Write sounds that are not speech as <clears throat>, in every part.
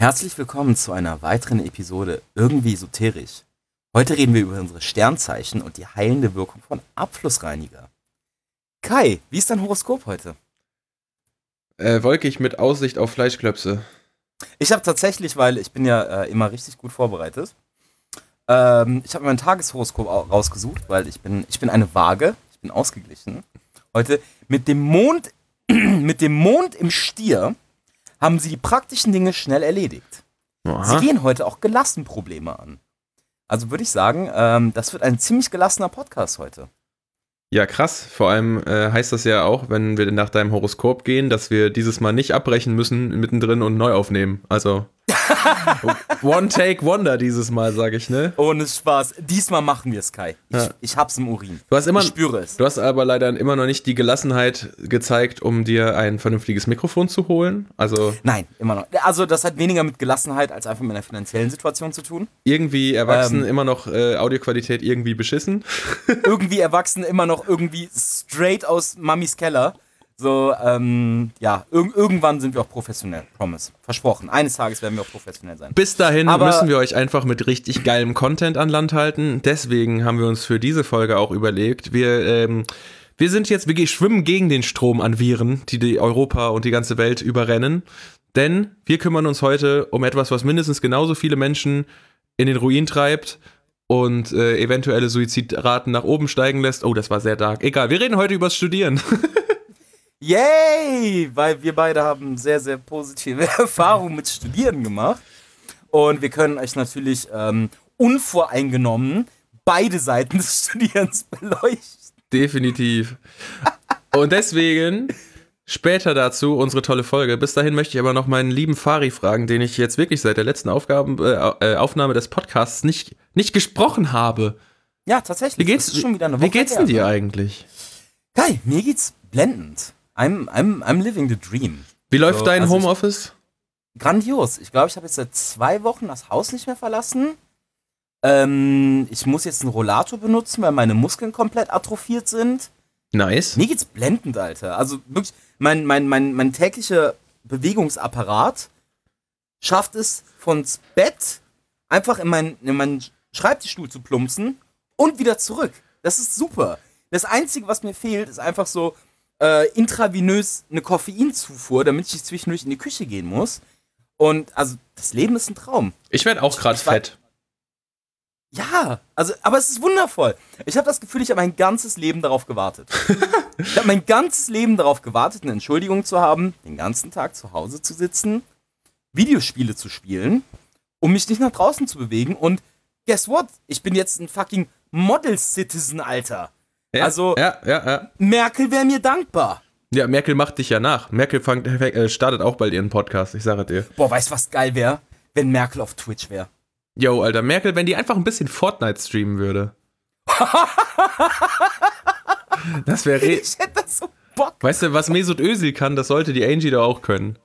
Herzlich willkommen zu einer weiteren Episode Irgendwie Esoterisch. Heute reden wir über unsere Sternzeichen und die heilende Wirkung von Abflussreiniger. Kai, wie ist dein Horoskop heute? Äh, wolkig mit Aussicht auf Fleischklöpse. Ich habe tatsächlich, weil ich bin ja äh, immer richtig gut vorbereitet, ähm, ich habe mein Tageshoroskop rausgesucht, weil ich bin, ich bin eine Waage, ich bin ausgeglichen. Heute mit dem Mond, <clears throat> mit dem Mond im Stier haben sie die praktischen Dinge schnell erledigt. Aha. Sie gehen heute auch gelassen Probleme an. Also würde ich sagen, ähm, das wird ein ziemlich gelassener Podcast heute. Ja, krass. Vor allem äh, heißt das ja auch, wenn wir nach deinem Horoskop gehen, dass wir dieses Mal nicht abbrechen müssen mittendrin und neu aufnehmen. Also One Take Wonder dieses Mal, sage ich, ne? Ohne Spaß. Diesmal machen wir es, Kai. Ich, ja. ich hab's im Urin. Du hast immer, ich spüre es. Du hast aber leider immer noch nicht die Gelassenheit gezeigt, um dir ein vernünftiges Mikrofon zu holen. Also Nein, immer noch. Also das hat weniger mit Gelassenheit als einfach mit einer finanziellen Situation zu tun. Irgendwie erwachsen, ähm, immer noch äh, Audioqualität irgendwie beschissen. irgendwie erwachsen, immer noch irgendwie straight aus Mamis Keller. So, ähm, ja, ir irgendwann sind wir auch professionell, promise. Versprochen. Eines Tages werden wir auch professionell sein. Bis dahin Aber müssen wir euch einfach mit richtig geilem Content an Land halten. Deswegen haben wir uns für diese Folge auch überlegt, wir, ähm, wir sind jetzt, wir schwimmen gegen den Strom an Viren, die, die Europa und die ganze Welt überrennen. Denn wir kümmern uns heute um etwas, was mindestens genauso viele Menschen in den Ruin treibt und äh, eventuelle Suizidraten nach oben steigen lässt. Oh, das war sehr dark. Egal, wir reden heute übers Studieren. <laughs> Yay! Weil wir beide haben sehr, sehr positive <laughs> Erfahrungen mit Studieren gemacht. Und wir können euch natürlich ähm, unvoreingenommen beide Seiten des <laughs> Studierens beleuchten. Definitiv. Und deswegen später dazu unsere tolle Folge. Bis dahin möchte ich aber noch meinen lieben Fari fragen, den ich jetzt wirklich seit der letzten Aufgaben, äh, äh Aufnahme des Podcasts nicht, nicht gesprochen habe. Ja, tatsächlich. Wie geht's, wie geht's denn dir eigentlich? Kai, mir geht's blendend. I'm, I'm, I'm living the dream. Wie läuft so, dein also Homeoffice? Grandios. Ich glaube, ich habe jetzt seit zwei Wochen das Haus nicht mehr verlassen. Ähm, ich muss jetzt einen Rollator benutzen, weil meine Muskeln komplett atrophiert sind. Nice. Mir geht's blendend, Alter. Also wirklich, mein, mein, mein, mein täglicher Bewegungsapparat schafft es, von Bett einfach in meinen, in meinen Schreibtischstuhl zu plumpsen und wieder zurück. Das ist super. Das Einzige, was mir fehlt, ist einfach so äh, intravenös eine Koffeinzufuhr, damit ich zwischendurch in die Küche gehen muss. Und also, das Leben ist ein Traum. Ich werde auch gerade fett. Ja, also, aber es ist wundervoll. Ich habe das Gefühl, ich habe mein ganzes Leben darauf gewartet. <laughs> ich habe mein ganzes Leben darauf gewartet, eine Entschuldigung zu haben, den ganzen Tag zu Hause zu sitzen, Videospiele zu spielen, um mich nicht nach draußen zu bewegen. Und guess what? Ich bin jetzt ein fucking Model-Citizen, Alter. Ja, also, ja, ja. Merkel wäre mir dankbar. Ja, Merkel macht dich ja nach. Merkel fang, äh, startet auch bald ihren Podcast, ich sage dir. Boah, weißt du, was geil wäre? Wenn Merkel auf Twitch wäre. Yo, Alter, Merkel, wenn die einfach ein bisschen Fortnite streamen würde. <laughs> das wäre. Ich hätte das so Bock. Weißt du, was Mesut Özil kann, das sollte die Angie da auch können.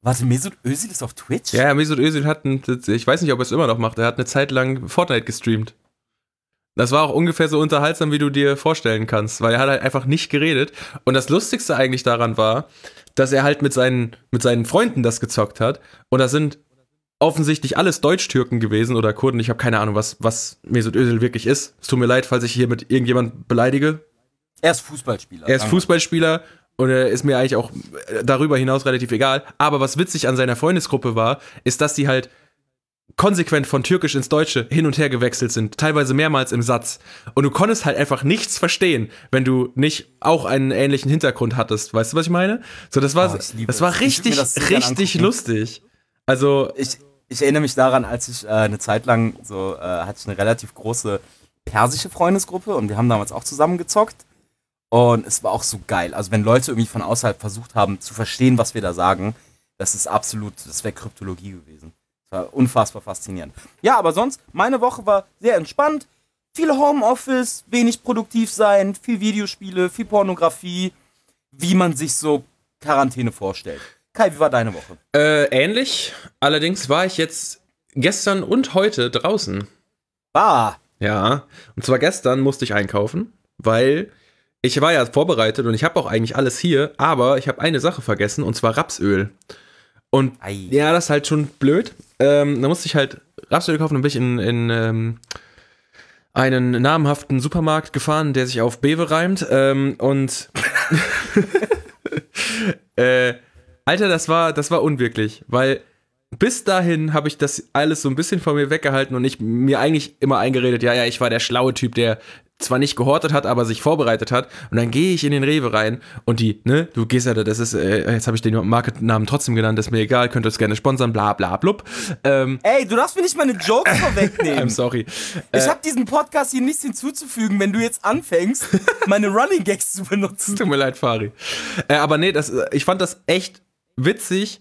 Warte, Mesut Özil ist auf Twitch? Ja, Mesut Özil hat, ein, ich weiß nicht, ob er es immer noch macht, er hat eine Zeit lang Fortnite gestreamt. Das war auch ungefähr so unterhaltsam, wie du dir vorstellen kannst, weil er hat halt einfach nicht geredet. Und das Lustigste eigentlich daran war, dass er halt mit seinen, mit seinen Freunden das gezockt hat. Und da sind offensichtlich alles Deutsch-Türken gewesen oder Kurden. Ich habe keine Ahnung, was, was Mesut Özil wirklich ist. Es tut mir leid, falls ich hier mit irgendjemand beleidige. Er ist Fußballspieler. Er ist Fußballspieler und er ist mir eigentlich auch darüber hinaus relativ egal. Aber was witzig an seiner Freundesgruppe war, ist, dass sie halt konsequent von Türkisch ins Deutsche hin und her gewechselt sind, teilweise mehrmals im Satz. Und du konntest halt einfach nichts verstehen, wenn du nicht auch einen ähnlichen Hintergrund hattest. Weißt du, was ich meine? So, das war, oh, das war richtig, das richtig lustig. Also. Ich, ich erinnere mich daran, als ich äh, eine Zeit lang so, äh, hatte ich eine relativ große persische Freundesgruppe und wir haben damals auch zusammen gezockt. Und es war auch so geil. Also, wenn Leute irgendwie von außerhalb versucht haben zu verstehen, was wir da sagen, das ist absolut, das wäre Kryptologie gewesen. War unfassbar faszinierend. Ja, aber sonst, meine Woche war sehr entspannt. Viel Homeoffice, wenig produktiv sein, viel Videospiele, viel Pornografie, wie man sich so Quarantäne vorstellt. Kai, wie war deine Woche? Äh, ähnlich. Allerdings war ich jetzt gestern und heute draußen. Ah. Ja. Und zwar gestern musste ich einkaufen, weil ich war ja vorbereitet und ich habe auch eigentlich alles hier, aber ich habe eine Sache vergessen und zwar Rapsöl. Und Ei. ja, das ist halt schon blöd. Ähm, da musste ich halt Rapsöl kaufen, dann bin ich in, in ähm, einen namhaften Supermarkt gefahren, der sich auf Bewe reimt. Ähm, und <laughs> äh, Alter, das war, das war unwirklich, weil bis dahin habe ich das alles so ein bisschen von mir weggehalten und ich mir eigentlich immer eingeredet, ja, ja, ich war der schlaue Typ, der zwar nicht gehortet hat, aber sich vorbereitet hat. Und dann gehe ich in den Rewe rein und die, ne, du gehst ja, da, das ist, äh, jetzt habe ich den Markennamen trotzdem genannt, ist mir egal, könnt ihr es gerne sponsern, bla bla blub. Ähm, Ey, du darfst mir nicht meine Jokes <laughs> I'm vorwegnehmen. sorry. Ich habe diesem Podcast hier nichts hinzuzufügen, wenn du jetzt anfängst, <laughs> meine Running Gags zu benutzen. Tut mir leid, Fari. Äh, aber nee, das, äh, ich fand das echt witzig,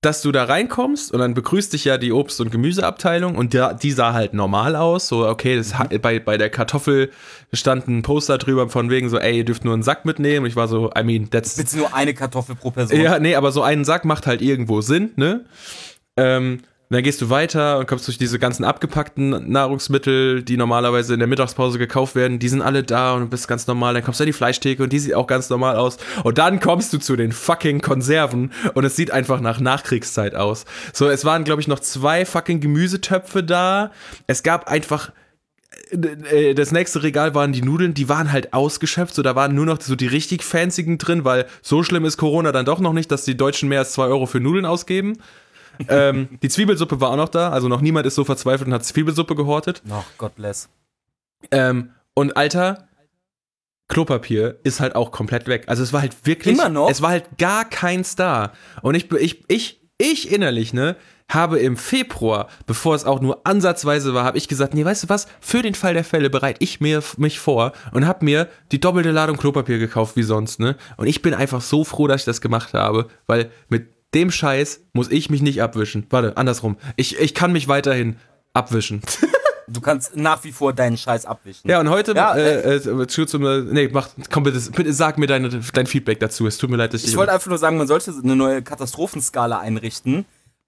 dass du da reinkommst und dann begrüßt dich ja die Obst- und Gemüseabteilung und da, die sah halt normal aus. So, okay, das Mhm. bei, bei der Kartoffel stand ein Poster drüber von wegen so, ey, ihr dürft nur einen Sack mitnehmen. Ich war so, I mean, that's. Bitte nur eine Kartoffel pro Person. Ja, nee, aber so einen Sack macht halt irgendwo Sinn, ne? Ähm, dann gehst du weiter und kommst durch diese ganzen abgepackten Nahrungsmittel, die normalerweise in der Mittagspause gekauft werden. Die sind alle da und du bist ganz normal. Dann kommst du an die Fleischtheke und die sieht auch ganz normal aus. Und dann kommst du zu den fucking Konserven und es sieht einfach nach Nachkriegszeit aus. So, es waren, glaube ich, noch zwei fucking Gemüsetöpfe da. Es gab einfach äh, das nächste Regal waren die Nudeln, die waren halt ausgeschöpft, so da waren nur noch so die richtig fanzigen drin, weil so schlimm ist Corona dann doch noch nicht, dass die Deutschen mehr als 2 Euro für Nudeln ausgeben. Ähm, die Zwiebelsuppe war auch noch da, also noch niemand ist so verzweifelt und hat Zwiebelsuppe gehortet. Ach, God bless. Ähm, und Alter, Klopapier ist halt auch komplett weg. Also es war halt wirklich, Immer noch? es war halt gar keins da. Und ich, ich, ich, ich innerlich, ne, habe im Februar, bevor es auch nur ansatzweise war, habe ich gesagt, nee, weißt du was, für den Fall der Fälle bereite ich mir mich vor und habe mir die doppelte Ladung Klopapier gekauft wie sonst, ne? Und ich bin einfach so froh, dass ich das gemacht habe, weil mit dem Scheiß muss ich mich nicht abwischen. Warte, andersrum. Ich, ich kann mich weiterhin abwischen. <laughs> Du kannst nach wie vor deinen Scheiß abwischen. Ja, und heute, Ja, äh, äh, zu, zum, nee, mach, komm bitte, bitte sag mir deine, dein Feedback dazu. Es tut mir leid, dass ich. Ich wollte einfach nur sagen, man sollte eine neue Katastrophenskala einrichten.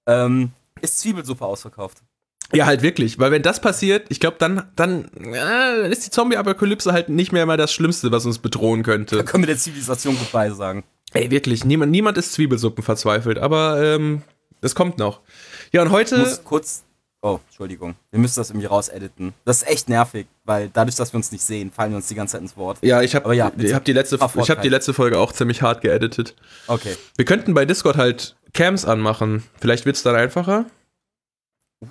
Ähm, ist Zwiebelsuppe ausverkauft? ja, halt wirklich, weil wenn das passiert, ich glaube, dann, dann, äh, ist die Zombie-Apokalypse halt nicht mehr mal das Schlimmste, was uns bedrohen Da könnte. können wir der Zivilisation goodbye sagen. Ey, wirklich, niemand, niemand ist Zwiebelsuppen verzweifelt, aber ähm, das kommt noch. Ja, und Ich heute. muss kurz. Oh, Entschuldigung. Wir müssen das irgendwie rausediten. Das ist echt nervig, weil dadurch, dass wir uns nicht sehen, fallen wir uns die ganze Zeit ins Wort. Ja, ich habe ja, ich hab die, letzte- ich hab die letzte Folge auch ziemlich hart geeditet. Okay. Wir könnten bei Discord halt Cams anmachen. Vielleicht wird's dann einfacher.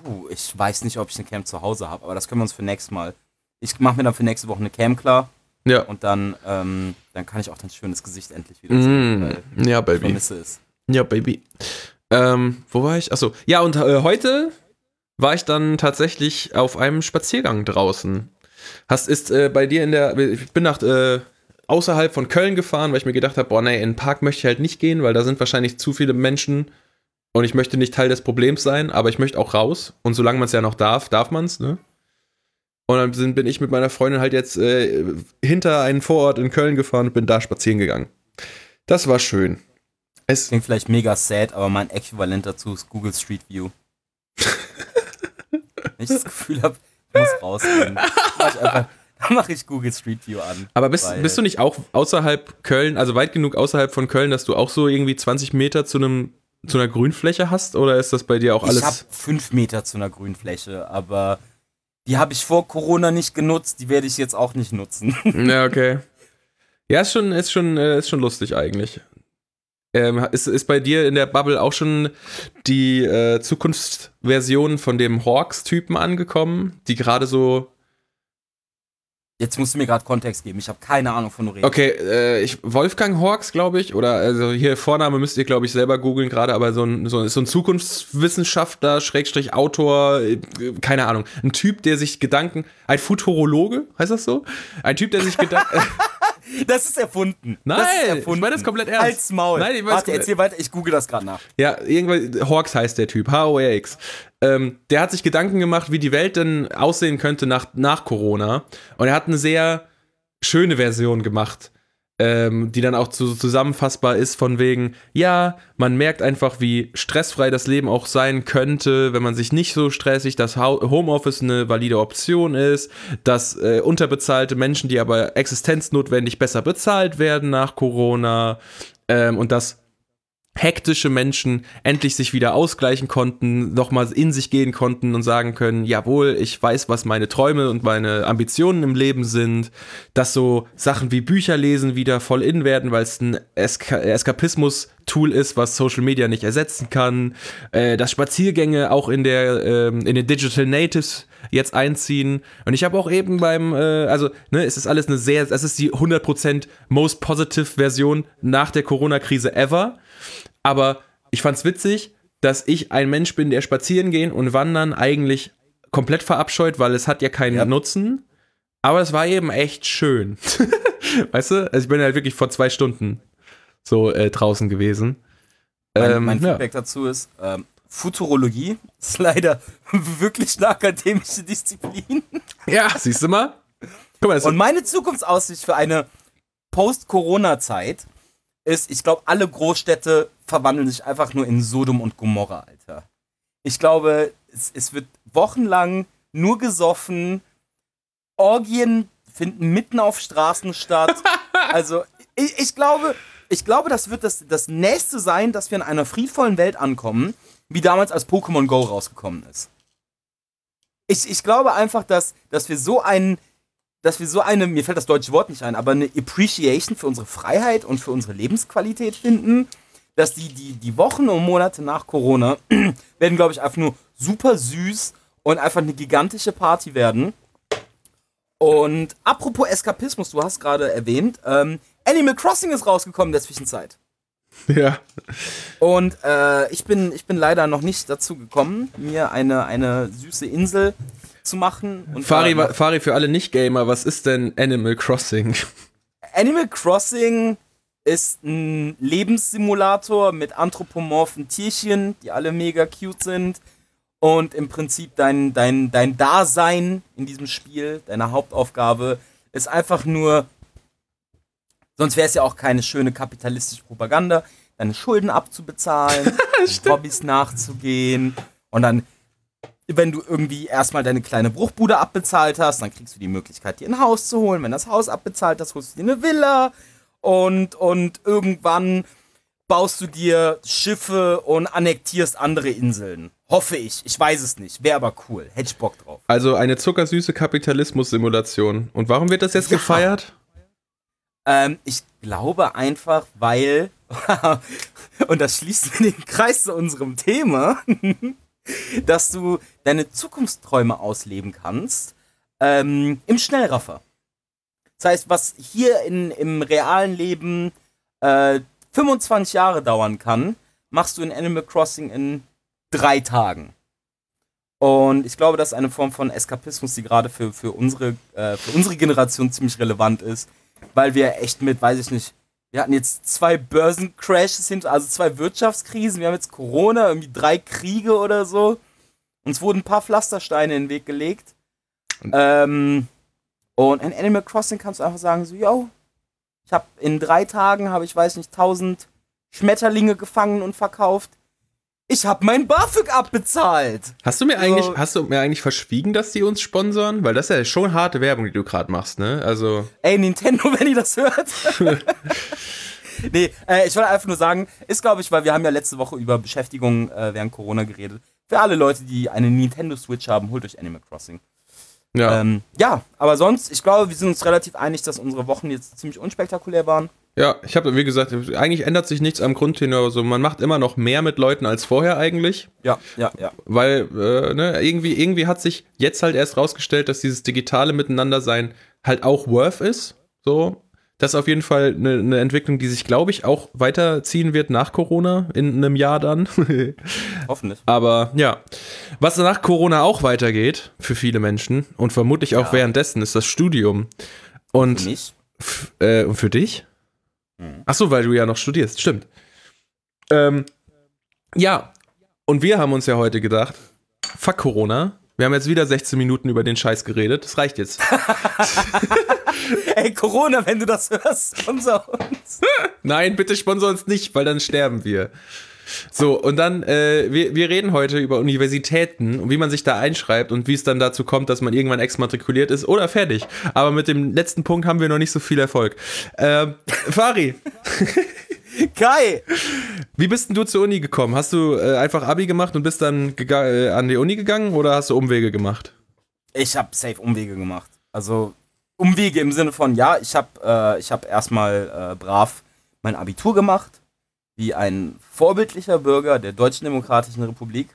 Uh, ich weiß nicht, ob ich eine Cam zu Hause habe, aber das können wir uns für nächstes Mal. Ich mache mir dann für nächste Woche eine Cam klar Ja. und dann, ähm, dann kann ich auch dein schönes Gesicht endlich wieder sehen, Mm, weil ja, ich Baby. vermisse es. Ja, Baby. Ähm, wo war ich? Achso. Ja, und äh, heute war ich dann tatsächlich auf einem Spaziergang draußen. Hast ist äh, bei dir in der. Ich bin nach äh, außerhalb von Köln gefahren, weil ich mir gedacht habe, boah, nee, in den Park möchte ich halt nicht gehen, weil da sind wahrscheinlich zu viele Menschen und ich möchte nicht Teil des Problems sein, aber ich möchte auch raus. Und solange man es ja noch darf, darf man es, ne? Und dann sind, bin ich mit meiner Freundin halt jetzt äh, hinter einen Vorort in Köln gefahren und bin da spazieren gegangen. Das war schön. Es, Klingt vielleicht mega sad, aber mein Äquivalent dazu ist Google Street View. <laughs> Wenn ich das Gefühl habe, ich muss rausgehen, dann mach dann mache ich Google Street View an. Aber bist, bist du nicht auch außerhalb Köln, also weit genug außerhalb von Köln, dass du auch so irgendwie 20 Meter zu einem zu einer Grünfläche hast? Oder ist das bei dir auch Ich habe alles? fünf Meter zu einer Grünfläche, aber die habe ich vor Corona nicht genutzt, die werde ich jetzt auch nicht nutzen. <laughs> Ja, okay. <laughs> Ja, ist schon, ist schon, äh, ist schon lustig eigentlich. Ähm, ist, ist bei dir in der Bubble auch schon die äh, Zukunftsversion von dem Hawks-Typen angekommen, die gerade so. Jetzt musst du mir gerade Kontext geben, ich habe keine Ahnung von du redest. Okay, äh, ich, Wolfgang Hawks, glaube ich, oder also hier Vorname müsst ihr, glaube ich, selber googeln gerade, aber so ein, so, so ein Zukunftswissenschaftler, Schrägstrich Autor, äh, keine Ahnung. Ein Typ, der sich Gedanken, ein Futurologe, heißt das so? Ein Typ, der sich Gedanken. <laughs> <laughs> Das ist erfunden. Nein, das ist ich erfunden. meine das komplett ernst. Halt's Maul. Nein, ich Warte, erzähl weiter, ich google das gerade nach. Ja, irgendwann, Hawks heißt der Typ, H-O-R-X. Ähm, der hat sich Gedanken gemacht, wie die Welt denn aussehen könnte nach, nach Corona. Und er hat eine sehr schöne Version gemacht, ähm, die dann auch zu, zusammenfassbar ist von wegen, ja, man merkt einfach, wie stressfrei das Leben auch sein könnte, wenn man sich nicht so stressig, dass Homeoffice eine valide Option ist, dass äh, unterbezahlte Menschen, die aber existenznotwendig besser bezahlt werden nach Corona ähm, und dass hektische Menschen endlich sich wieder ausgleichen konnten, nochmal in sich gehen konnten und sagen können, jawohl, ich weiß, was meine Träume und meine Ambitionen im Leben sind, dass so Sachen wie Bücher lesen wieder voll in werden, weil es ein Eska Eskapismus-Tool ist, was Social Media nicht ersetzen kann, äh, dass Spaziergänge auch in der ähm, in den Digital Natives jetzt einziehen und ich habe auch eben beim äh, also ne, es ist alles eine sehr es ist die 100% most positive Version nach der Corona Krise ever aber ich fand's witzig, dass ich ein Mensch bin, der spazieren gehen und wandern eigentlich komplett verabscheut, weil es hat ja keinen ja. Nutzen. Aber es war eben echt schön. <laughs> weißt du? Also ich bin halt wirklich vor zwei Stunden so äh, draußen gewesen. Mein, ähm, mein Feedback ja. dazu ist, ähm, Futurologie ist leider <laughs> wirklich eine akademische Disziplin. Ja, siehst du mal? Guck mal und meine Zukunftsaussicht für eine Post-Corona-Zeit ist, ich glaube, alle Großstädte verwandeln sich einfach nur in Sodom und Gomorra, Alter. Ich glaube, es, es wird wochenlang nur gesoffen, Orgien finden mitten auf Straßen statt. <laughs> also, ich, ich, glaube, ich glaube, das wird das, das nächste sein, dass wir in einer friedvollen Welt ankommen, wie damals als Pokémon Go rausgekommen ist. Ich, ich glaube einfach, dass, dass wir so einen dass wir so eine, mir fällt das deutsche Wort nicht ein, aber eine Appreciation für unsere Freiheit und für unsere Lebensqualität finden, dass die, die, die Wochen und Monate nach Corona <clears throat> werden, glaube ich, einfach nur super süß und einfach eine gigantische Party werden. Und apropos Eskapismus, du hast gerade erwähnt, ähm, Animal Crossing ist rausgekommen in der Zwischenzeit. <laughs> Ja. Und äh, ich, bin, ich bin leider noch nicht dazu gekommen, mir eine, eine süße Insel zu machen. Und Fari, Fari, für alle Nicht-Gamer, was ist denn Animal Crossing? Animal Crossing ist ein Lebenssimulator mit anthropomorphen Tierchen, die alle mega cute sind. Und im Prinzip dein, dein, dein Dasein in diesem Spiel, deine Hauptaufgabe, ist einfach nur, sonst wäre es ja auch keine schöne kapitalistische Propaganda, deine Schulden abzubezahlen, <laughs> Hobbys nachzugehen und dann wenn du irgendwie erstmal deine kleine Bruchbude abbezahlt hast, dann kriegst du die Möglichkeit, dir ein Haus zu holen. Wenn das Haus abbezahlt hast, holst du dir eine Villa und, und irgendwann baust du dir Schiffe und annektierst andere Inseln. Hoffe ich. Ich weiß es nicht. Wäre aber cool. Hätte ich Bock drauf. Also eine zuckersüße Kapitalismus-Simulation. Und warum wird das jetzt ja. gefeiert? Ähm, ich glaube einfach, weil, <laughs> und das schließt <laughs> den Kreis zu unserem Thema, <laughs> dass du deine Zukunftsträume ausleben kannst ähm, im Schnellraffer. Das heißt, was hier in, im realen Leben äh, 25 Jahre dauern kann, machst du in Animal Crossing in drei Tagen. Und ich glaube, das ist eine Form von Eskapismus, die gerade für, für, unsere, äh, für unsere Generation ziemlich relevant ist, weil wir echt mit, weiß ich nicht, wir hatten jetzt zwei Börsencrashes hinter, also zwei Wirtschaftskrisen. Wir haben jetzt Corona, irgendwie drei Kriege oder so. Uns wurden ein paar Pflastersteine in den Weg gelegt. Und, ähm, und in Animal Crossing kannst du einfach sagen, so, yo, ich habe in drei Tagen, habe ich, weiß nicht, tausend Schmetterlinge gefangen und verkauft ich habe mein BAföG abbezahlt. Hast du mir eigentlich, so. hast du mir eigentlich verschwiegen, dass die uns sponsern? Weil das ist ja schon harte Werbung, die du gerade machst, ne? Also. Ey, Nintendo, <laughs> wenn ihr das hört. <laughs> nee, äh, ich wollte einfach nur sagen, ist glaube ich, weil wir haben ja letzte Woche über Beschäftigung äh, während Corona geredet. Für alle Leute, die eine Nintendo Switch haben, holt euch Animal Crossing. Ja. Ähm, ja, aber sonst, ich glaube, wir sind uns relativ einig, dass unsere Wochen jetzt ziemlich unspektakulär waren. Ja, ich habe, wie gesagt, eigentlich ändert sich nichts am Grundtenor. Also man macht immer noch mehr mit Leuten als vorher eigentlich. Ja, ja, ja. Weil, äh, ne, irgendwie, irgendwie hat sich jetzt halt erst rausgestellt, dass dieses digitale Miteinandersein halt auch worth ist. So. Das ist auf jeden Fall eine, eine Entwicklung, die sich, glaube ich, auch weiterziehen wird nach Corona, in einem Jahr dann. <laughs> Hoffentlich. Aber ja, was nach Corona auch weitergeht für viele Menschen und vermutlich auch ja. währenddessen, ist das Studium. Und für mich? Äh, und für dich? Mhm. Ach so, weil du ja noch studierst, stimmt. Ähm, ja, und wir haben uns ja heute gedacht, fuck Corona. Wir haben jetzt wieder 16 Minuten über den Scheiß geredet. Das reicht jetzt. <laughs> Ey, Corona, wenn du das hörst, sponsor uns. <laughs> Nein, bitte sponsor uns nicht, weil dann sterben wir. So, und dann, äh, wir, wir reden heute über Universitäten und wie man sich da einschreibt und wie es dann dazu kommt, dass man irgendwann exmatrikuliert ist oder fertig. Aber mit dem letzten Punkt haben wir noch nicht so viel Erfolg. Äh, Fari. <laughs> Kai! Wie bist denn du zur Uni gekommen? Hast du äh, einfach Abi gemacht und bist dann äh, an die Uni gegangen oder hast du Umwege gemacht? Ich habe safe Umwege gemacht. Also Umwege im Sinne von, ja, ich habe äh, hab erstmal äh, brav mein Abitur gemacht, wie ein vorbildlicher Bürger der Deutschen Demokratischen Republik.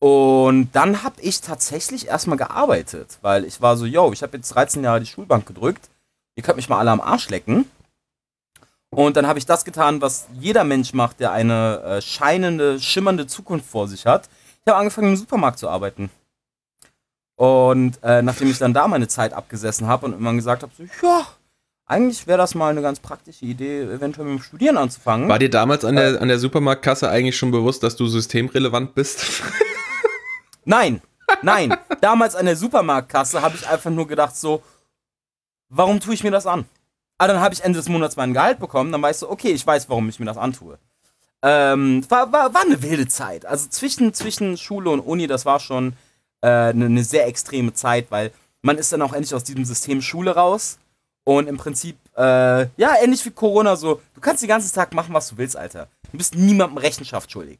Und dann habe ich tatsächlich erstmal gearbeitet, weil ich war so, yo, ich habe jetzt 13 Jahre die Schulbank gedrückt, ihr könnt mich mal alle am Arsch lecken. Und dann habe ich das getan, was jeder Mensch macht, der eine äh, scheinende, schimmernde Zukunft vor sich hat. Ich habe angefangen im Supermarkt zu arbeiten. Und äh, nachdem ich dann da meine Zeit abgesessen habe und immer gesagt habe, so, ja, eigentlich wäre das mal eine ganz praktische Idee, eventuell mit dem Studieren anzufangen. War dir damals an der, an der Supermarktkasse eigentlich schon bewusst, dass du systemrelevant bist? <laughs> Nein, nein. Damals an der Supermarktkasse habe ich einfach nur gedacht, so, warum tue ich mir das an? Ah, dann habe ich Ende des Monats mein Gehalt bekommen, dann weißt du, okay, ich weiß, warum ich mir das antue. Ähm, war, war, war eine wilde Zeit. Also zwischen, zwischen Schule und Uni, das war schon eine äh, ne, ne sehr extreme Zeit, weil man ist dann auch endlich aus diesem System Schule raus. Und im Prinzip, äh, ja, ähnlich wie Corona, so, du kannst den ganzen Tag machen, was du willst, Alter. Du bist niemandem Rechenschaft schuldig.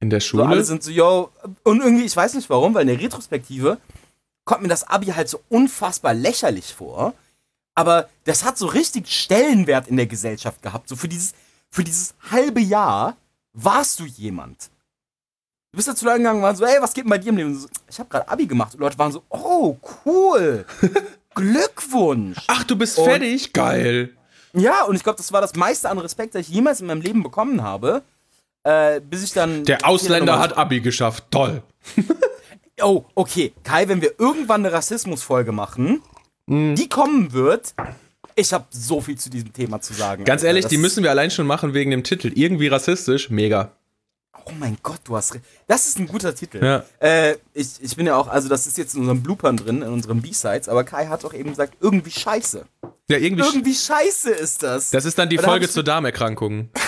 In der Schule? So, alle sind so, yo, und irgendwie, ich weiß nicht warum, weil in der Retrospektive kommt mir das Abi halt so unfassbar lächerlich vor aber das hat so richtig Stellenwert in der Gesellschaft gehabt. So für dieses, für dieses halbe Jahr warst du jemand. Du bist da zu Leuten gegangen und waren so, ey, was geht denn bei dir im Leben? So, ich habe gerade Abi gemacht. Und Leute waren so, oh, cool. <laughs> Glückwunsch. Ach, du bist und, fertig? Geil. Ja, und ich glaube, das war das meiste an Respekt, das ich jemals in meinem Leben bekommen habe. Äh, bis ich dann. Der Ausländer hat Abi geschafft. Toll. <laughs> oh, okay. Kai, wenn wir irgendwann eine Rassismusfolge machen, mhm. die kommen wird. Ich habe so viel zu diesem Thema zu sagen. Ganz Alter. ehrlich, das die müssen wir allein schon machen wegen dem Titel. Irgendwie rassistisch, mega. Oh mein Gott, du hast recht. Das ist ein guter Titel. Ja. Äh, ich, ich bin ja auch, also das ist jetzt in unseren Bloopern drin, in unseren B-Sides, aber Kai hat auch eben gesagt, irgendwie scheiße. Ja, irgendwie, irgendwie scheiße ist das. Das ist dann die da Folge zur Darmerkrankungen. <laughs>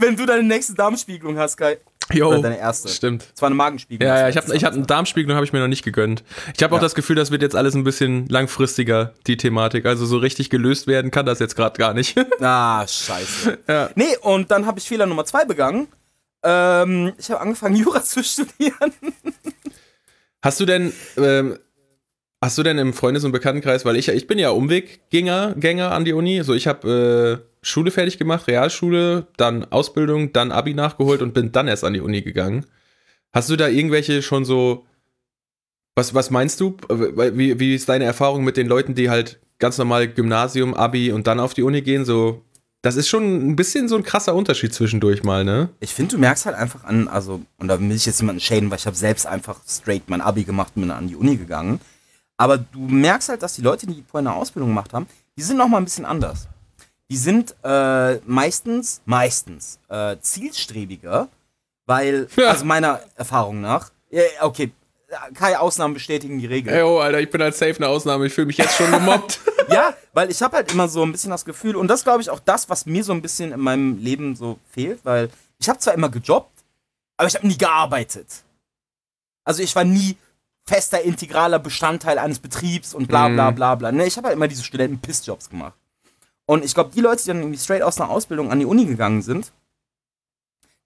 Wenn du deine nächste Darmspiegelung hast, Kai. Jo, Oder deine erste. Stimmt. Es war eine Magenspiegelung. Ja, ja, ich habe ich hab eine Darmspiegelung, habe ich mir noch nicht gegönnt. Ich habe auch ja. das Gefühl, das wird jetzt alles ein bisschen langfristiger, die Thematik. Also so richtig gelöst werden kann das jetzt gerade gar nicht. <laughs> Ah, scheiße. Ja. Nee, und dann habe ich Fehler Nummer zwei begangen. Ähm, ich habe angefangen, <laughs> Jura zu studieren. Hast du denn, ähm, hast du denn im Freundes- und Bekanntenkreis, weil ich, ich bin ja Umweggänger Gänger an die Uni, so ich habe äh, Schule fertig gemacht, Realschule, dann Ausbildung, dann Abi nachgeholt und bin dann erst an die Uni gegangen. Hast du da irgendwelche schon so. Was, was meinst du? Wie, wie ist deine Erfahrung mit den Leuten, die halt ganz normal Gymnasium, Abi und dann auf die Uni gehen? So, das ist schon ein bisschen so ein krasser Unterschied zwischendurch mal, ne? Ich finde, du merkst halt einfach an, also, und da will ich jetzt jemanden schäden, weil ich habe selbst einfach straight mein Abi gemacht und bin an die Uni gegangen. Aber du merkst halt, dass die Leute, die vorher eine Ausbildung gemacht haben, die sind noch mal ein bisschen anders die sind äh, meistens, meistens äh, zielstrebiger, weil, ja. also meiner Erfahrung nach, okay, keine Ausnahmen bestätigen die Regel. Ey, oh, Alter, ich bin halt safe eine Ausnahme, ich fühle mich jetzt schon gemobbt. <laughs> <laughs> ja, weil ich habe halt immer so ein bisschen das Gefühl, und das glaube ich auch das, was mir so ein bisschen in meinem Leben so fehlt, weil ich habe zwar immer gejobbt, aber ich habe nie gearbeitet. Also ich war nie fester, integraler Bestandteil eines Betriebs und bla bla mhm. bla bla. Ne, ich habe halt immer diese Studenten-Pissjobs gemacht. Und ich glaube, die Leute, die dann irgendwie straight aus einer Ausbildung an die Uni gegangen sind,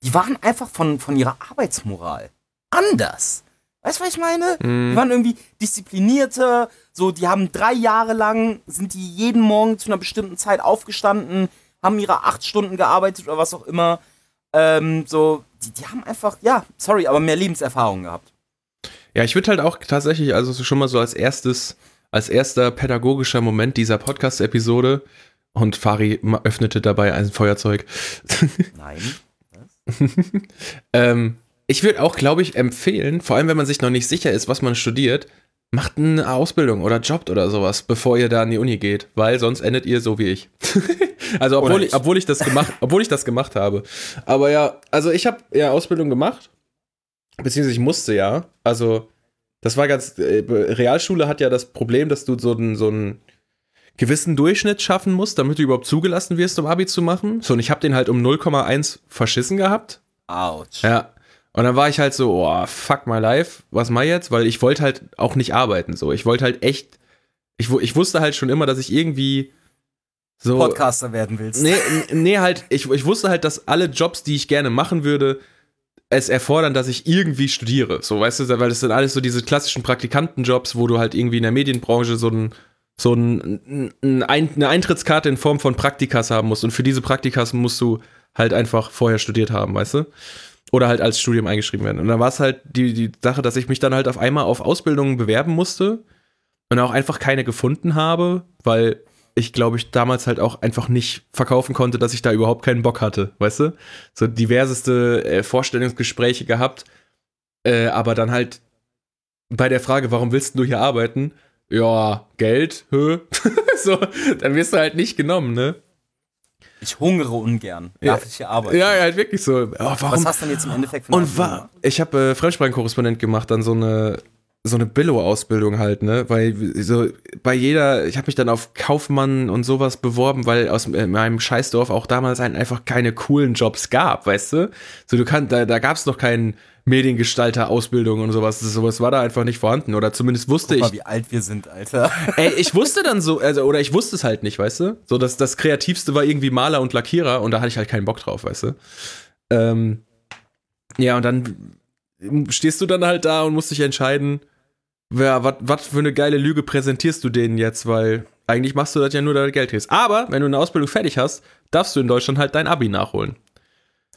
die waren einfach von, von ihrer Arbeitsmoral anders. Weißt du, was ich meine? Mm. Die waren irgendwie disziplinierter, so, die haben drei Jahre lang, sind die jeden Morgen zu einer bestimmten Zeit aufgestanden, haben ihre acht Stunden gearbeitet oder was auch immer. Ähm, so, die, die haben einfach, ja, sorry, aber mehr Lebenserfahrung gehabt. Ja, ich würde halt auch tatsächlich, also schon mal so als erstes, als erster pädagogischer Moment dieser Podcast-Episode und Fari öffnete dabei ein Feuerzeug. Nein. <laughs> ähm, ich würde auch, glaube ich, empfehlen, vor allem wenn man sich noch nicht sicher ist, was man studiert, macht eine Ausbildung oder jobbt oder sowas, bevor ihr da an die Uni geht, weil sonst endet ihr so wie ich. <laughs> also obwohl ich, obwohl ich das gemacht, <laughs> obwohl ich das gemacht habe. Aber ja, also ich habe ja Ausbildung gemacht, beziehungsweise ich musste ja. Also das war ganz, äh, Realschule hat ja das Problem, dass du so ein, so ein gewissen Durchschnitt schaffen musst, damit du überhaupt zugelassen wirst, um Abi zu machen. So, und ich habe den halt um 0,1 verschissen gehabt. Autsch. Ja. Und dann war ich halt so, oh, fuck my life, was mal jetzt? Weil ich wollte halt auch nicht arbeiten, so. Ich wollte halt echt, ich, ich wusste halt schon immer, dass ich irgendwie so, Podcaster werden willst. Nee, nee, halt, ich, ich wusste halt, dass alle Jobs, die ich gerne machen würde, es erfordern, dass ich irgendwie studiere. So, weißt du, weil das sind alles so diese klassischen Praktikantenjobs, wo du halt irgendwie in der Medienbranche so ein so ein, ein, ein, eine Eintrittskarte in Form von Praktikas haben musst. Und für diese Praktikas musst du halt einfach vorher studiert haben, weißt du? Oder halt als Studium eingeschrieben werden. Und dann war es halt die, die Sache, dass ich mich dann halt auf einmal auf Ausbildungen bewerben musste und auch einfach keine gefunden habe, weil ich glaube ich damals halt auch einfach nicht verkaufen konnte, dass ich da überhaupt keinen Bock hatte, weißt du? So diverseste äh, Vorstellungsgespräche gehabt, äh, aber dann halt bei der Frage, warum willst du hier arbeiten? Ja, Geld, hö. <laughs> so, dann wirst du halt nicht genommen, ne? Ich hungere ungern. Ja. Darf ich hier arbeiten? Ja, ja, halt wirklich so. Oh, warum? Was hast du denn jetzt im Endeffekt für Und war, ich habe äh, Fremdsprachenkorrespondent gemacht, dann so eine so eine Billo-Ausbildung halt, ne? Weil so bei jeder, ich habe mich dann auf Kaufmann und sowas beworben, weil aus äh, meinem Scheißdorf auch damals einfach keine coolen Jobs gab, weißt du? So du kannst, da, da gab es noch keinen Mediengestalter-Ausbildung und sowas. Sowas war da einfach nicht vorhanden. Oder zumindest wusste Guck mal, ich. wie alt wir sind, Alter. <laughs> Ey, ich wusste dann so, also, oder ich wusste es halt nicht, weißt du? So, das, das Kreativste war irgendwie Maler und Lackierer und da hatte ich halt keinen Bock drauf, weißt du? Ähm, ja, und dann stehst du dann halt da und musst dich entscheiden, wer, was für eine geile Lüge präsentierst du denen jetzt, weil eigentlich machst du das ja nur, da du Geld kriegst. Aber, wenn du eine Ausbildung fertig hast, darfst du in Deutschland halt dein Abi nachholen.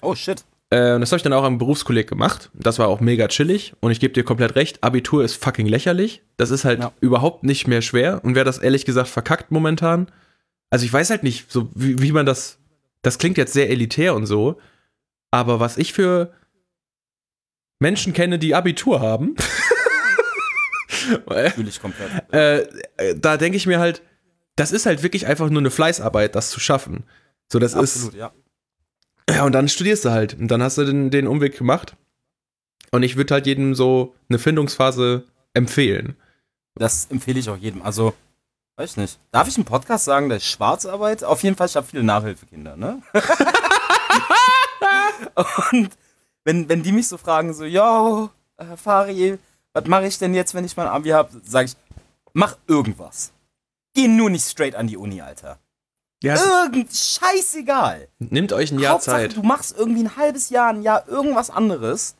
Oh shit. Äh, und das habe ich dann auch am Berufskolleg gemacht. Das war auch mega chillig. Und ich gebe dir komplett recht, Abitur ist fucking lächerlich. Das ist halt Ja. überhaupt nicht mehr schwer. Und wer das ehrlich gesagt verkackt momentan, also ich weiß halt nicht, so wie, wie man das, das klingt jetzt sehr elitär und so, aber was ich für Menschen kenne, die Abitur haben, <laughs> Fühle ich komplett. äh, äh, da denke ich mir halt, das ist halt wirklich einfach nur eine Fleißarbeit, das zu schaffen. So, das ist, Absolut, ja. Ja, und dann studierst du halt. Und dann hast du den, den Umweg gemacht. Und ich würde halt jedem so eine Findungsphase empfehlen. Das empfehle ich auch jedem. Also, weiß ich nicht. Darf ich im Podcast sagen, dass ich schwarz arbeite? Auf jeden Fall, ich habe viele Nachhilfekinder, ne? <laughs> Und wenn, wenn die mich so fragen, so, yo, äh, Fari, was mache ich denn jetzt, wenn ich mein Abi habe? Sage ich, mach irgendwas. Geh nur nicht straight an die Uni, Alter. Ja, Irgend, scheißegal. nimmt euch ein Jahr Hauptsache, Zeit. du machst irgendwie ein halbes Jahr, ein Jahr irgendwas anderes.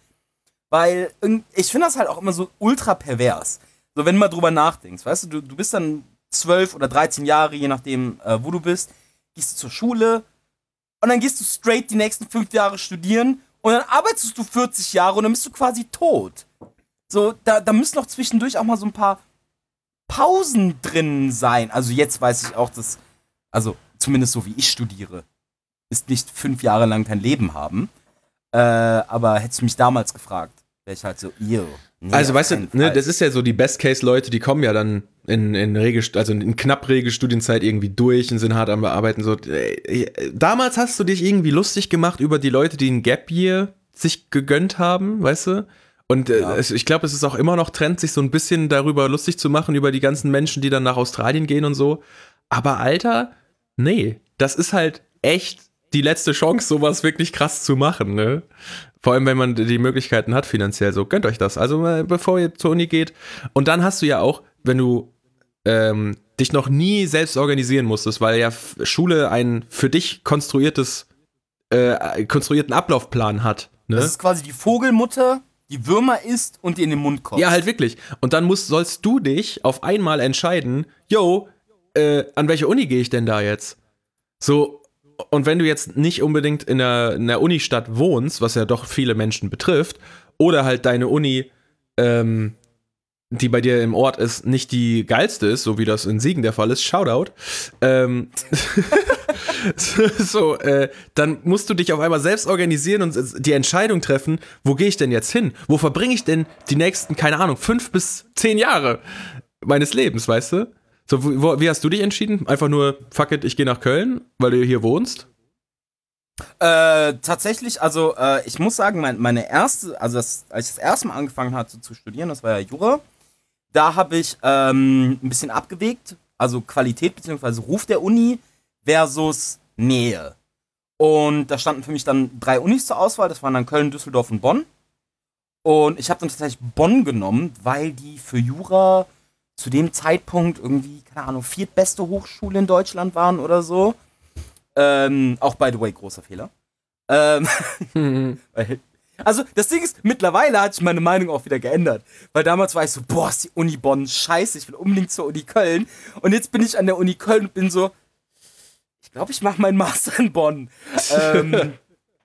Weil irgend- ich finde das halt auch immer so ultra pervers. So, wenn du mal drüber nachdenkst, weißt du, du, du bist dann 12 oder 13 Jahre, je nachdem, äh, wo du bist, gehst du zur Schule und dann gehst du straight die nächsten fünf Jahre studieren und dann arbeitest du 40 Jahre und dann bist du quasi tot. So, da, da müssen noch zwischendurch auch mal so ein paar Pausen drin sein. Also jetzt weiß ich auch, dass, also zumindest so wie ich studiere, ist nicht fünf Jahre lang kein Leben haben. Äh, aber hättest du mich damals gefragt, wäre ich halt so, ew. Also weißt du, ne, das ist ja so die Best-Case-Leute, die kommen ja dann in, in rege, also in knapp rege Studienzeit irgendwie durch und sind hart am Bearbeiten. So, äh, damals hast du dich irgendwie lustig gemacht über die Leute, die ein Gap Year sich gegönnt haben, weißt du? Und äh, Ja. ich glaube, es ist auch immer noch Trend, sich so ein bisschen darüber lustig zu machen, über die ganzen Menschen, die dann nach Australien gehen und so. Aber Alter, nee, das ist halt echt die letzte Chance, sowas wirklich krass zu machen, ne? Vor allem, wenn man die Möglichkeiten hat finanziell, so gönnt euch das. Also äh, bevor ihr zur Uni geht. Und dann hast du ja auch, wenn du ähm, dich noch nie selbst organisieren musstest, weil ja Schule ein für dich konstruiertes, äh, konstruierten Ablaufplan hat. Ne? Das ist quasi die Vogelmutter, die Würmer isst und die in den Mund kommt. Ja, halt wirklich. Und dann musst, sollst du dich auf einmal entscheiden, yo, äh, an welche Uni gehe ich denn da jetzt? So, und wenn du jetzt nicht unbedingt in der, in der Unistadt wohnst, was ja doch viele Menschen betrifft, oder halt deine Uni, ähm, die bei dir im Ort ist, nicht die geilste ist, so wie das in Siegen der Fall ist, Shoutout, ähm, <laughs> so äh, dann musst du dich auf einmal selbst organisieren und die Entscheidung treffen, wo gehe ich denn jetzt hin? Wo verbringe ich denn die nächsten, keine Ahnung, fünf bis zehn Jahre meines Lebens, weißt du? So, wo, wie hast du dich entschieden? Einfach nur, fuck it, ich gehe nach Köln, weil du hier wohnst? Äh, tatsächlich, also äh, ich muss sagen, mein, meine erste, also das, als ich das erste Mal angefangen hatte zu studieren, das war ja Jura, da habe ich ähm, ein bisschen abgewegt, also Qualität bzw. Ruf der Uni versus Nähe. Und da standen für mich dann drei Unis zur Auswahl, das waren dann Köln, Düsseldorf und Bonn. Und ich habe dann tatsächlich Bonn genommen, weil die für Jura zu dem Zeitpunkt irgendwie, keine Ahnung, viertbeste Hochschule in Deutschland waren oder so. Ähm, auch by the way, großer Fehler. Ähm, <laughs> also, das Ding ist, mittlerweile hat sich meine Meinung auch wieder geändert. Weil damals war ich so, boah, ist die Uni Bonn scheiße, ich will unbedingt zur Uni Köln. Und jetzt bin ich an der Uni Köln und bin so, ich glaube, ich mache meinen Master in Bonn. <laughs> ähm,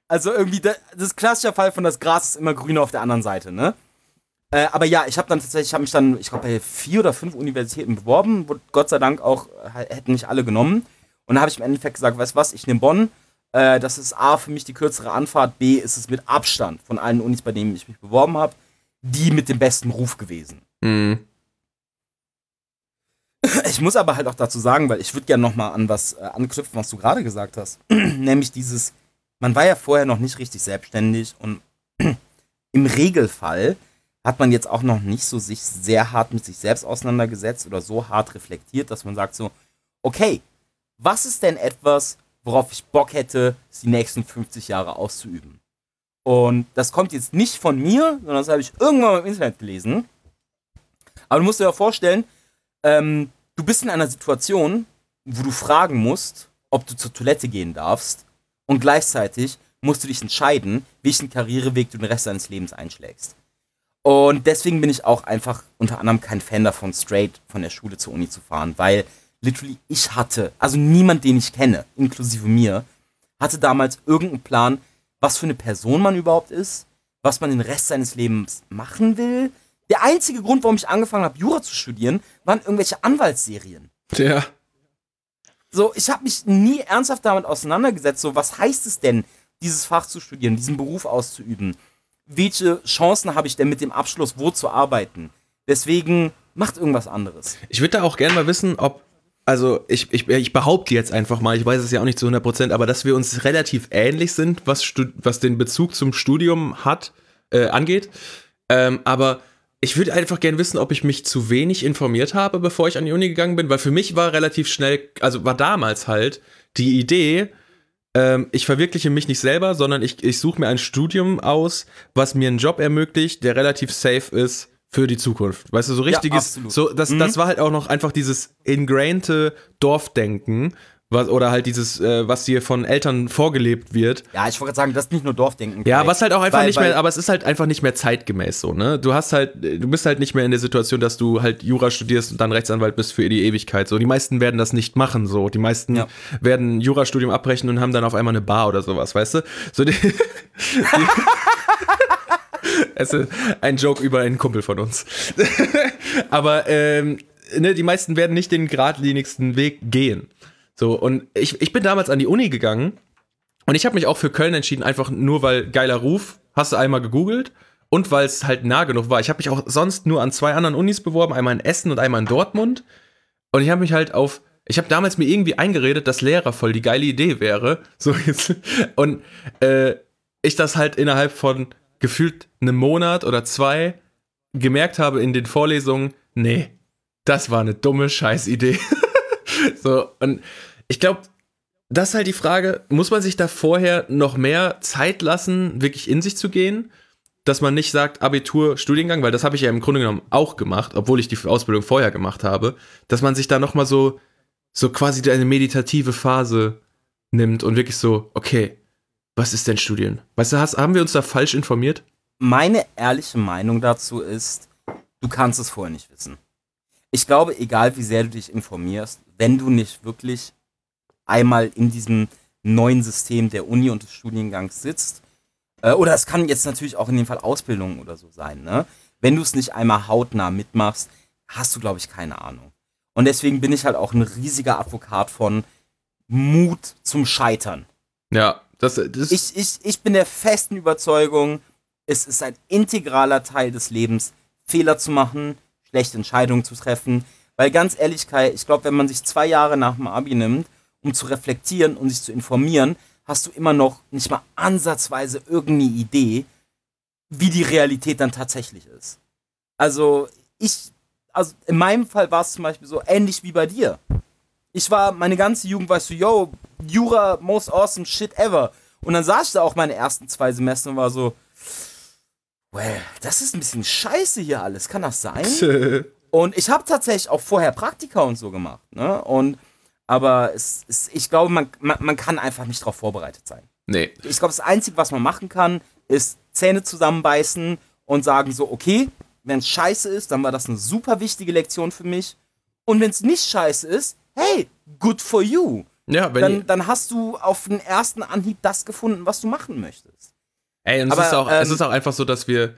also irgendwie, das, das klassische Fall von das Gras ist immer grüner auf der anderen Seite, ne? Äh, aber ja, ich habe dann tatsächlich, ich habe mich dann, ich glaube, bei vier oder fünf Universitäten beworben, wo Gott sei Dank auch, äh, hätten nicht alle genommen. Und dann habe ich im Endeffekt gesagt, weißt du was, ich nehme Bonn. Äh, das ist A, für mich die kürzere Anfahrt, B, ist es mit Abstand von allen Unis, bei denen ich mich beworben habe, die mit dem besten Ruf gewesen. Mhm. Ich muss aber halt auch dazu sagen, weil ich würde gerne nochmal an was äh, anknüpfen, was du gerade gesagt hast. <clears throat> Nämlich dieses, man war ja vorher noch nicht richtig selbstständig und <clears throat> im Regelfall hat man jetzt auch noch nicht so sich sehr hart mit sich selbst auseinandergesetzt oder so hart reflektiert, dass man sagt so, okay, was ist denn etwas, worauf ich Bock hätte, es die nächsten 50 Jahre auszuüben? Und das kommt jetzt nicht von mir, sondern das habe ich irgendwann im Internet gelesen. Aber du musst dir ja vorstellen, ähm, du bist in einer Situation, wo du fragen musst, ob du zur Toilette gehen darfst und gleichzeitig musst du dich entscheiden, welchen Karriereweg du den Rest deines Lebens einschlägst. Und deswegen bin ich auch einfach unter anderem kein Fan davon, straight von der Schule zur Uni zu fahren, weil literally ich hatte, also niemand, den ich kenne, inklusive mir, hatte damals irgendeinen Plan, was für eine Person man überhaupt ist, was man den Rest seines Lebens machen will. Der einzige Grund, warum ich angefangen habe, Jura zu studieren, waren irgendwelche Anwaltsserien. Ja. So, ich habe mich nie ernsthaft damit auseinandergesetzt, so, was heißt es denn, dieses Fach zu studieren, diesen Beruf auszuüben? Welche Chancen habe ich denn mit dem Abschluss, wo zu arbeiten? Deswegen macht irgendwas anderes. Ich würde da auch gerne mal wissen, ob also ich, ich, ich behaupte jetzt einfach mal, ich weiß es ja auch nicht zu 100 Prozent, aber dass wir uns relativ ähnlich sind, was, was den Bezug zum Studium hat, äh, angeht. Ähm, aber ich würde einfach gerne wissen, ob ich mich zu wenig informiert habe, bevor ich an die Uni gegangen bin, weil für mich war relativ schnell, also war damals halt die Idee, ähm, ich verwirkliche mich nicht selber, sondern ich, ich suche mir ein Studium aus, was mir einen Job ermöglicht, der relativ safe ist für die Zukunft. Weißt du, so richtiges, ja, so, das, mhm. das war halt auch noch einfach dieses ingrainte Dorfdenken, was, oder halt dieses, äh, was dir von Eltern vorgelebt wird. Ja, ich wollte gerade sagen, das ist nicht nur Dorfdenken. Ja, was halt auch einfach weil, nicht mehr, aber es ist halt einfach nicht mehr zeitgemäß so, ne? Du hast halt, du bist halt nicht mehr in der Situation, dass du halt Jura studierst und dann Rechtsanwalt bist für die Ewigkeit. So, die meisten werden das nicht machen, so. Die meisten ja. werden Jurastudium abbrechen und haben dann auf einmal eine Bar oder sowas, weißt du? So die, <laughs> die es ist ein Joke über einen Kumpel von uns. <laughs> Aber ähm, ne, die meisten werden nicht den geradlinigsten Weg gehen. So, und ich, ich bin damals an die Uni gegangen und ich habe mich auch für Köln entschieden, einfach nur weil geiler Ruf, hast du einmal gegoogelt und weil es halt nah genug war. Ich habe mich auch sonst nur an zwei anderen Unis beworben, einmal in Essen und einmal in Dortmund. Und ich habe mich halt auf, ich habe damals mir irgendwie eingeredet, dass Lehrer voll die geile Idee wäre. <laughs> So jetzt. Und äh, ich das halt innerhalb von gefühlt einem Monat oder zwei gemerkt habe in den Vorlesungen, nee, das war eine dumme Scheißidee. <laughs> <laughs> so, und ich glaube, das ist halt die Frage, muss man sich da vorher noch mehr Zeit lassen, wirklich in sich zu gehen? Dass man nicht sagt, Abitur, Studiengang, weil das habe ich ja im Grunde genommen auch gemacht, obwohl ich die Ausbildung vorher gemacht habe, dass man sich da nochmal so, so quasi eine meditative Phase nimmt und wirklich so, okay, was ist denn Studien? Weißt du, hast, haben wir uns da falsch informiert? Meine ehrliche Meinung dazu ist, du kannst es vorher nicht wissen. Ich glaube, egal wie sehr du dich informierst, wenn du nicht wirklich einmal in diesem neuen System der Uni und des Studiengangs sitzt, äh, oder es kann jetzt natürlich auch in dem Fall Ausbildung oder so sein, ne? Wenn du es nicht einmal hautnah mitmachst, hast du, glaube ich, keine Ahnung. Und deswegen bin ich halt auch ein riesiger Advokat von Mut zum Scheitern. Ja, das, das ich, ich, ich bin der festen Überzeugung, es ist ein integraler Teil des Lebens, Fehler zu machen, schlechte Entscheidungen zu treffen. Weil ganz ehrlich, Kai, ich glaube, wenn man sich zwei Jahre nach dem Abi nimmt, um zu reflektieren und sich zu informieren, hast du immer noch nicht mal ansatzweise irgendeine Idee, wie die Realität dann tatsächlich ist. Also ich, also in meinem Fall war es zum Beispiel so ähnlich wie bei dir ich war meine ganze Jugend, weißt du, yo, Jura, most awesome shit ever. Und dann saß ich da auch meine ersten zwei Semester und war so, well, das ist ein bisschen scheiße hier alles, kann das sein? <laughs> Und ich habe tatsächlich auch vorher Praktika und so gemacht. Ne? Und, aber es, es, ich glaube, man, man, man kann einfach nicht darauf vorbereitet sein. Nee. Ich glaube, das Einzige, was man machen kann, ist Zähne zusammenbeißen und sagen so, okay, wenn es scheiße ist, dann war das eine super wichtige Lektion für mich. Und wenn es nicht scheiße ist, hey, good for you. Ja, wenn Dann, dann hast du auf den ersten Anhieb das gefunden, was du machen möchtest. Ey, und Aber, es, ist auch, es ähm, ist auch einfach so, dass wir,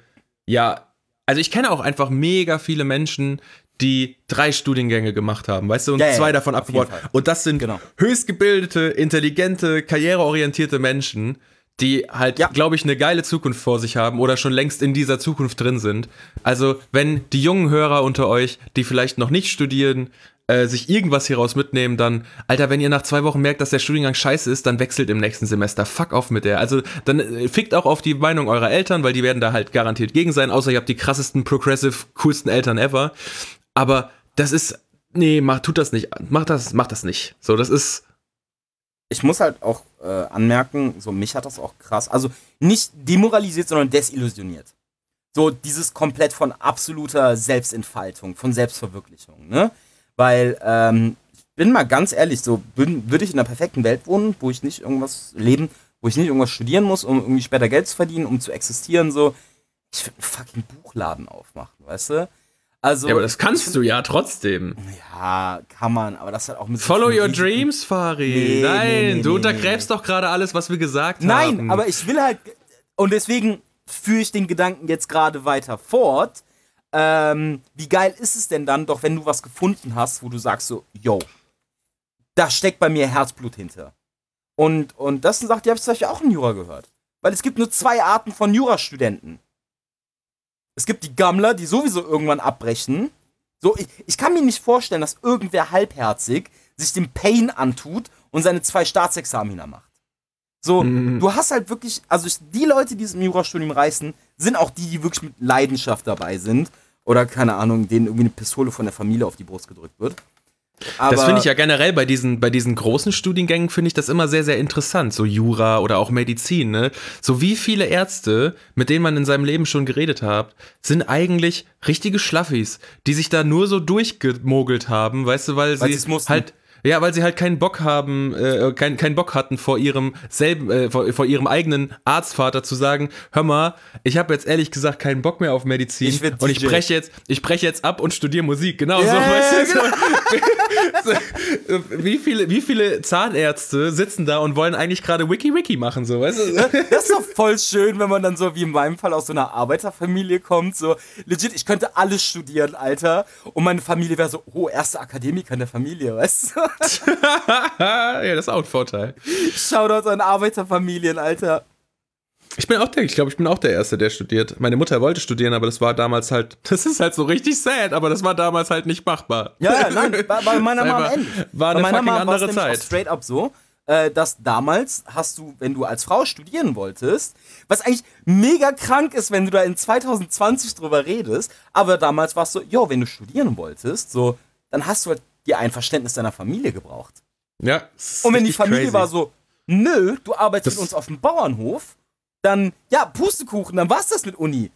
ja, also ich kenne auch einfach mega viele Menschen, die drei Studiengänge gemacht haben, weißt du, und ja, zwei ja, davon abgebaut. Und das sind Genau. höchst gebildete, intelligente, karriereorientierte Menschen, die halt, Ja. glaube ich, eine geile Zukunft vor sich haben oder schon längst in dieser Zukunft drin sind. Also, wenn die jungen Hörer unter euch, die vielleicht noch nicht studieren, äh, sich irgendwas hieraus mitnehmen, dann, Alter, wenn ihr nach zwei Wochen merkt, dass der Studiengang scheiße ist, dann wechselt im nächsten Semester. Fuck off mit der. Also, dann äh, fickt auch auf die Meinung eurer Eltern, weil die werden da halt garantiert gegen sein, außer ihr habt die krassesten, progressive, coolsten Eltern ever. Aber das ist, nee, mach, tut das nicht. Mach das, mach das nicht. So, das ist, Ich muss halt auch äh, anmerken, so mich hat das auch krass, also nicht demoralisiert, sondern desillusioniert. So dieses komplett von absoluter Selbstentfaltung, von Selbstverwirklichung, ne? Weil, ähm, ich bin mal ganz ehrlich, so würd- würde ich in einer perfekten Welt wohnen, wo ich nicht irgendwas leben, wo ich nicht irgendwas studieren muss, um irgendwie später Geld zu verdienen, um zu existieren, so, ich würde einen fucking Buchladen aufmachen, weißt du? Also, ja, aber das kannst du ja trotzdem. ja, kann man, aber das hat auch mit Follow your dreams, Fari. Nee, Nein, nee, nee, du untergräbst doch gerade alles, was wir gesagt haben. Nein, aber ich will halt. Und deswegen führe ich den Gedanken jetzt gerade weiter fort. Ähm, wie geil ist es denn dann doch, wenn du was gefunden hast, wo du sagst so, yo, da steckt bei mir Herzblut hinter. Und, und das sagt, ihr habt es auch in Jura gehört. Weil es gibt nur zwei Arten von Jurastudenten. Es gibt die Gammler, die sowieso irgendwann abbrechen. So, ich, ich kann mir nicht vorstellen, dass irgendwer halbherzig sich den Pain antut und seine zwei Staatsexaminer macht. So, Mhm. du hast halt wirklich, also die Leute, die es im Jurastudium reißen, sind auch die, die wirklich mit Leidenschaft dabei sind. Oder keine Ahnung, denen irgendwie eine Pistole von der Familie auf die Brust gedrückt wird. Aber das finde ich ja generell bei diesen, bei diesen großen Studiengängen finde ich das immer sehr, sehr interessant. So Jura oder auch Medizin, ne? So wie viele Ärzte, mit denen man in seinem Leben schon geredet hat, sind eigentlich richtige Schlaffis, die sich da nur so durchgemogelt haben, weißt du, weil, Weil sie halt ja, weil sie halt keinen Bock haben, äh, keinen keinen Bock hatten vor ihrem selben, äh, vor, vor ihrem eigenen Arztvater zu sagen, hör mal, ich habe jetzt ehrlich gesagt keinen Bock mehr auf Medizin Ich und ich DJ. breche jetzt, ich breche jetzt ab und studiere Musik. Genau Ja, so, weißt du? <laughs> So, wie viele, wie viele Zahnärzte sitzen da und wollen eigentlich gerade Wiki Wiki machen, so, weißt du? Das ist doch voll schön, wenn man dann so wie in meinem Fall aus so einer Arbeiterfamilie kommt. So legit, ich könnte alles studieren, Alter. Und meine Familie wäre so, oh, erster Akademiker in der Familie, weißt du? <laughs> ja, das ist auch ein Vorteil. Shoutout an Arbeiterfamilien, Alter. Ich bin auch der, ich glaube, ich bin auch der Erste, der studiert. Meine Mutter wollte studieren, aber das war damals halt, <laughs> das ist halt so richtig sad, aber das war damals halt nicht machbar. Ja, ja, nein, bei, <laughs> bei meiner Mama Einfach- ähnlich. war eine bei meiner Mama andere Zeit. Auch straight up so, äh, dass damals hast du, wenn du als Frau studieren wolltest, was eigentlich mega krank ist, wenn du da in 2020 drüber redest, aber damals war es so, jo, wenn du studieren wolltest, so, dann hast du halt die Einverständnis deiner Familie gebraucht. Ja. Und wenn die Familie crazy. war so, nö, du arbeitest Das- mit uns auf dem Bauernhof, dann, ja, Pustekuchen, dann war's das mit Uni.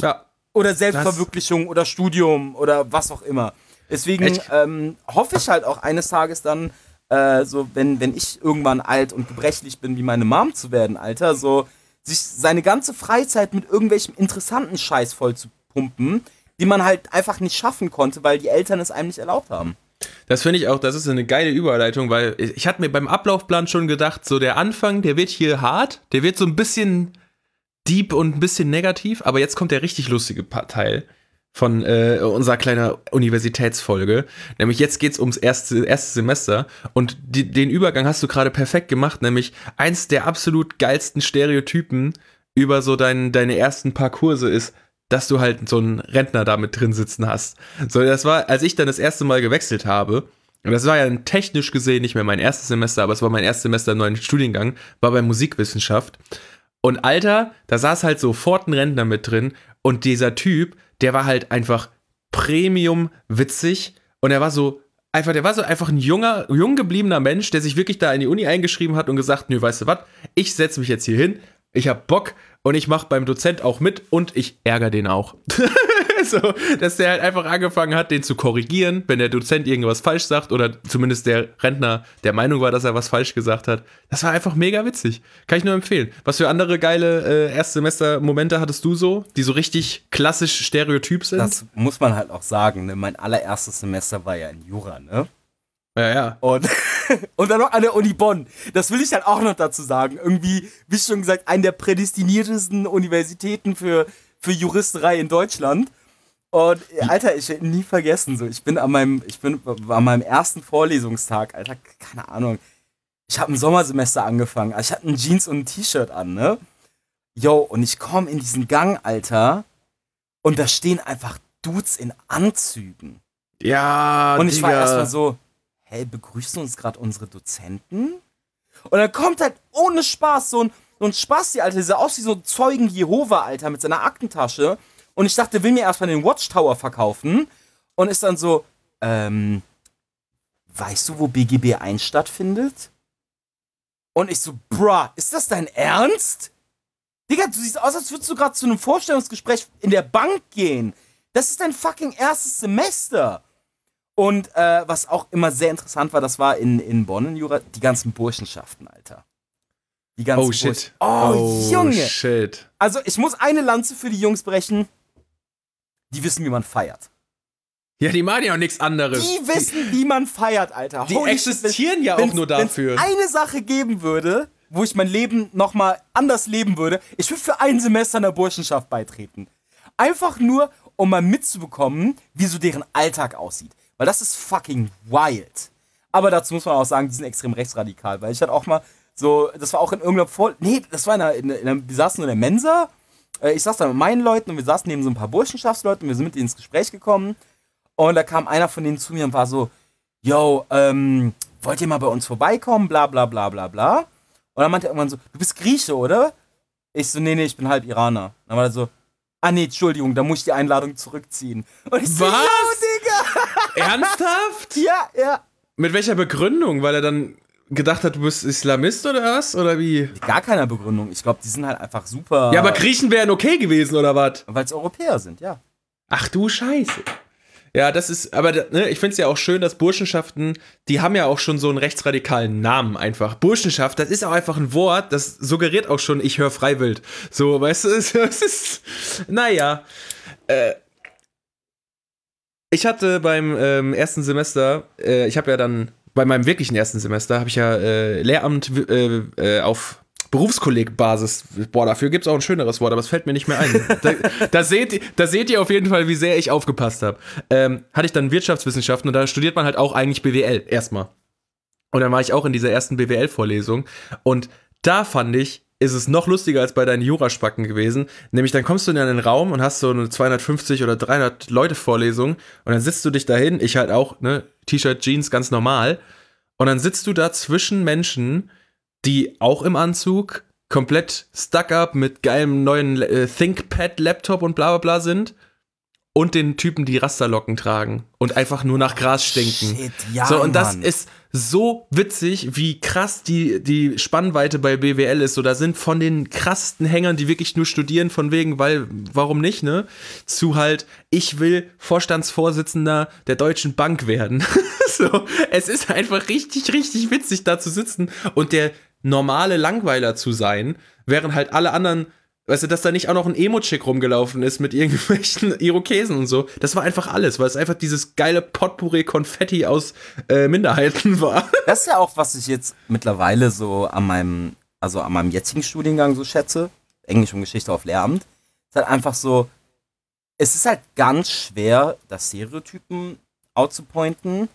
Ja. Oder Selbstverwirklichung oder Studium oder was auch immer. Deswegen ähm, hoffe ich halt auch eines Tages dann, äh, so, wenn, wenn ich irgendwann alt und gebrechlich bin, wie meine Mom zu werden, Alter, so, sich seine ganze Freizeit mit irgendwelchem interessanten Scheiß voll zu pumpen, die man halt einfach nicht schaffen konnte, weil die Eltern es einem nicht erlaubt haben. Das finde ich auch, das ist eine geile Überleitung, weil ich hatte mir beim Ablaufplan schon gedacht, so der Anfang, der wird hier hart, der wird so ein bisschen deep und ein bisschen negativ, aber jetzt kommt der richtig lustige Teil von äh, unserer kleinen Universitätsfolge. Nämlich jetzt geht's ums erste, erste Semester und die, den Übergang hast du gerade perfekt gemacht, nämlich eins der absolut geilsten Stereotypen über so dein, deine ersten paar Kurse ist, dass du halt so einen Rentner da mit drin sitzen hast. So, das war, als ich dann das erste Mal gewechselt habe, und das war ja technisch gesehen nicht mehr mein erstes Semester, aber es war mein erstes Semester im neuen Studiengang, war bei Musikwissenschaft. Und Alter, da saß halt sofort ein Rentner mit drin und dieser Typ, der war halt einfach Premium witzig und er war so einfach, der war so einfach ein junger, jung gebliebener Mensch, der sich wirklich da in die Uni eingeschrieben hat und gesagt, nö, weißt du was, ich setze mich jetzt hier hin, ich hab Bock und ich mach beim Dozent auch mit und ich ärgere den auch. <laughs> so, dass der halt einfach angefangen hat, den zu korrigieren, wenn der Dozent irgendwas falsch sagt oder zumindest der Rentner der Meinung war, dass er was falsch gesagt hat. Das war einfach mega witzig. Kann ich nur empfehlen. Was für andere geile äh, Erstsemester-Momente hattest du so, die so richtig klassisch stereotyp sind? Das muss man halt auch sagen. Ne? Mein allererstes Semester war ja in Jura, ne? Ja, ja. Und, <laughs> und dann noch an der Uni Bonn. Das will ich halt auch noch dazu sagen. Irgendwie, wie schon gesagt, eine der prädestiniertesten Universitäten für, für Juristerei in Deutschland. Und Alter, ich werde nie vergessen, so ich bin an meinem, ich bin an meinem ersten Vorlesungstag, Alter, keine Ahnung. Ich habe ein Sommersemester angefangen. Also ich hatte ein Jeans und ein T-Shirt an, ne? Yo, und ich komme in diesen Gang, Alter, und da stehen einfach Dudes in Anzügen. Ja, Und ich Digga. war erstmal so, hey, begrüßen uns gerade unsere Dozenten? Und dann kommt halt ohne Spaß so ein, so ein Spasti, Alter, der sah aus wie so ein Zeugen Jehova, Alter, mit seiner Aktentasche. Und ich dachte, will mir erstmal den Watchtower verkaufen. Und ist dann so, ähm, weißt du, wo BGB 1 stattfindet? Und ich so, bruh, ist das dein Ernst? Digga, du siehst aus, als würdest du gerade zu einem Vorstellungsgespräch in der Bank gehen. Das ist dein fucking erstes Semester. Und äh, was auch immer sehr interessant war, das war in, in Bonn in Jura, die ganzen Burschenschaften, Alter. Die ganzen Oh shit. Bursch- Oh, Junge. shit. Also, ich muss eine Lanze für die Jungs brechen. Die wissen, wie man feiert. Ja, die machen ja auch nichts anderes. Die wissen, wie man feiert, Alter. Die Holy shit, existieren ja auch nur dafür. eine Sache geben würde, wo ich mein Leben nochmal anders leben würde, ich würde für ein Semester einer Burschenschaft beitreten. Einfach nur, um mal mitzubekommen, wie so deren Alltag aussieht. Weil das ist fucking wild. Aber dazu muss man auch sagen, die sind extrem rechtsradikal. Weil ich hatte auch mal so, das war auch in irgendeiner Vor... Nee, das war in einer, in einer wir saßen in der Mensa. Äh, Ich saß da mit meinen Leuten und wir saßen neben so ein paar Burschenschaftsleuten. Wir sind mit denen ins Gespräch gekommen. Und da kam einer von denen zu mir und war so, yo, ähm, wollt ihr mal bei uns vorbeikommen? Bla bla bla bla bla. Und dann meinte er irgendwann so, du bist Grieche, oder? Ich so, nee, nee, ich bin halb Iraner. Dann war er so, ah nee, Entschuldigung, da muss ich die Einladung zurückziehen. Und ich so, Was? Ernsthaft? Ja, ja. Mit welcher Begründung? Weil er dann gedacht hat, du bist Islamist oder was? Oder wie? Gar keiner Begründung. Ich glaube, die sind halt einfach super. Ja, aber Griechen wären okay gewesen, oder was? Weil es Europäer sind, ja. Ach du Scheiße. Ja, das ist, aber ne, ich finde es ja auch schön, dass Burschenschaften, die haben ja auch schon so einen rechtsradikalen Namen einfach. Burschenschaft, das ist auch einfach ein Wort, das suggeriert auch schon, ich höre freiwild. So, weißt du, <laughs> es es ist, naja. Äh, ich hatte beim ähm, ersten Semester, äh, ich habe ja dann, bei meinem wirklichen ersten Semester, habe ich ja äh, Lehramt äh, äh, auf Berufskollegbasis. Boah, dafür gibt es auch ein schöneres Wort, aber es fällt mir nicht mehr ein. <laughs> da, da, seht, da seht ihr auf jeden Fall, wie sehr ich aufgepasst habe. Ähm, hatte ich dann Wirtschaftswissenschaften und da studiert man halt auch eigentlich BWL erstmal. Und dann war ich auch in dieser ersten BWL-Vorlesung und da fand ich, ist es noch lustiger als bei deinen Juraspacken gewesen. Nämlich dann kommst du in einen Raum und hast so eine 250 oder 300 Leute Vorlesung und dann sitzt du dich dahin, ich halt auch, ne, T-Shirt, Jeans, ganz normal. Und dann sitzt du da zwischen Menschen, die auch im Anzug komplett stuck up mit geilem neuen äh, ThinkPad-Laptop und bla bla bla sind und den Typen, die Rasterlocken tragen und einfach nur nach Gras stinken. Shit, ja, so, und das Mann. ist so witzig, wie krass die, die Spannweite bei BWL ist. So, da sind von den krassesten Hängern, die wirklich nur studieren, von wegen, weil, warum nicht, ne? Zu halt, ich will Vorstandsvorsitzender der Deutschen Bank werden. <laughs> so, es ist einfach richtig, richtig witzig, da zu sitzen und der normale Langweiler zu sein, während halt alle anderen Weißt du, dass da nicht auch noch ein Emo-Chick rumgelaufen ist mit irgendwelchen <laughs> Irokesen und so. Das war einfach alles, weil es einfach dieses geile Potpourri-Konfetti aus äh, Minderheiten <laughs> war. Das ist ja auch, was ich jetzt mittlerweile so an meinem, also an meinem jetzigen Studiengang so schätze. Englisch und Geschichte auf Lehramt. ist halt einfach so, es ist halt ganz schwer, das Stereotypen outzupointen,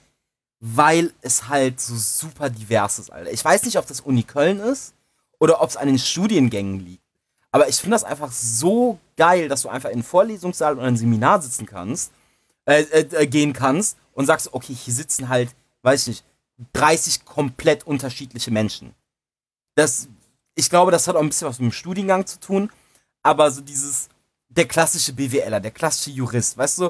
weil es halt so super divers ist, Alter. Ich weiß nicht, ob das Uni Köln ist oder ob es an den Studiengängen liegt. Aber ich finde das einfach so geil, dass du einfach in einen Vorlesungssaal oder ein Seminar sitzen kannst, äh, äh, äh, gehen kannst und sagst, okay, hier sitzen halt, weiß ich nicht, 30 komplett unterschiedliche Menschen. Das, ich glaube, das hat auch ein bisschen was mit dem Studiengang zu tun, aber so dieses, der klassische BWLer, der klassische Jurist, weißt du,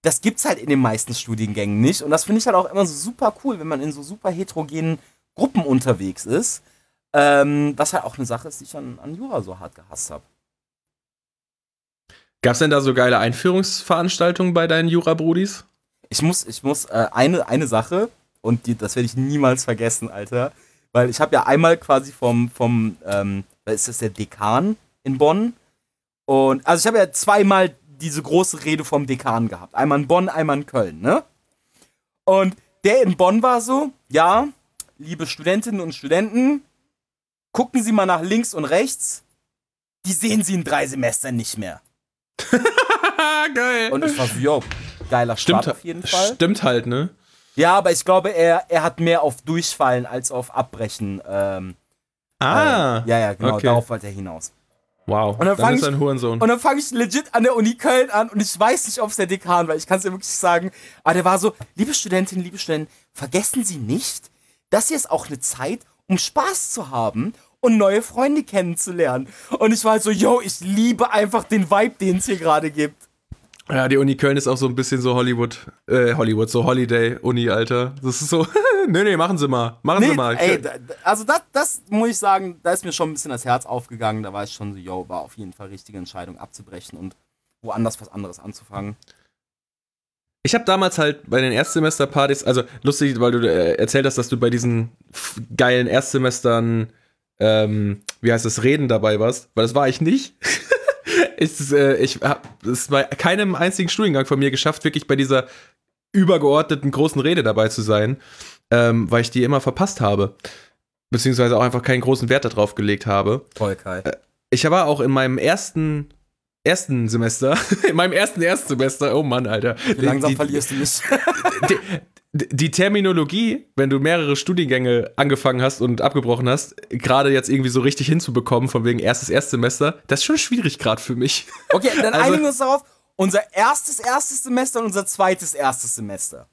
das gibt's halt in den meisten Studiengängen nicht und das finde ich halt auch immer so super cool, wenn man in so super heterogenen Gruppen unterwegs ist. Ähm, was halt auch eine Sache ist, die ich an, an Jura so hart gehasst habe. Gab es denn da so geile Einführungsveranstaltungen bei deinen Jura-Brudis? Ich muss, ich muss äh, eine, eine Sache, und die, das werde ich niemals vergessen, Alter. Weil ich habe ja einmal quasi vom, vom ähm, ist das der Dekan in Bonn. Und also ich habe ja zweimal diese große Rede vom Dekan gehabt. Einmal in Bonn, einmal in Köln, ne? Und der in Bonn war so, ja, liebe Studentinnen und Studenten, gucken Sie mal nach links und rechts, die sehen Sie in drei Semestern nicht mehr. <laughs> Geil. Und ich war so, yo, geiler Stimmt, Start auf jeden Fall. Stimmt halt, ne? Ja, aber ich glaube, er, er hat mehr auf Durchfallen als auf Abbrechen. Ähm, Ah. äh, ja, ja, genau, okay. darauf wollte er hinaus. Wow. Und dann fang ist ich- ein Hurensohn. Und dann fange ich legit an der Uni Köln an und ich weiß nicht, ob es der Dekan war. Ich kann es dir wirklich sagen. Aber der war so, liebe Studentinnen, liebe Studenten, vergessen Sie nicht, das hier ist auch eine Zeit, um Spaß zu haben und neue Freunde kennenzulernen. Und ich war halt so, yo, ich liebe einfach den Vibe, den es hier gerade gibt. Ja, die Uni Köln ist auch so ein bisschen so Hollywood, äh, Hollywood, so Holiday-Uni, Alter. Das ist so, <laughs> nee, nee, machen Sie mal, machen Sie Nee, mal. ey, also das, das muss ich sagen, da ist mir schon ein bisschen das Herz aufgegangen. Da war ich schon so, yo, war auf jeden Fall richtige Entscheidung abzubrechen und woanders was anderes anzufangen. Ich habe damals halt bei den Erstsemesterpartys, also lustig, weil du äh, erzählt hast, dass du bei diesen geilen Erstsemestern, ähm, wie heißt das, Reden dabei warst, weil das war ich nicht. <laughs> ich äh, ich habe es bei keinem einzigen Studiengang von mir geschafft, wirklich bei dieser übergeordneten großen Rede dabei zu sein, ähm, weil ich die immer verpasst habe. Beziehungsweise auch einfach keinen großen Wert darauf gelegt habe. Toll, Kai. Ich war auch in meinem ersten ersten Semester, <laughs> in meinem ersten Erstsemester, oh Mann, Alter. Wie langsam die, verlierst du mich. <laughs> die, die Terminologie, wenn du mehrere Studiengänge angefangen hast und abgebrochen hast, gerade jetzt irgendwie so richtig hinzubekommen, von wegen erstes Erstsemester, das ist schon schwierig gerade für mich. <laughs> Okay, dann Also- einigen wir uns darauf. Unser erstes erstes Semester und unser zweites erstes Semester.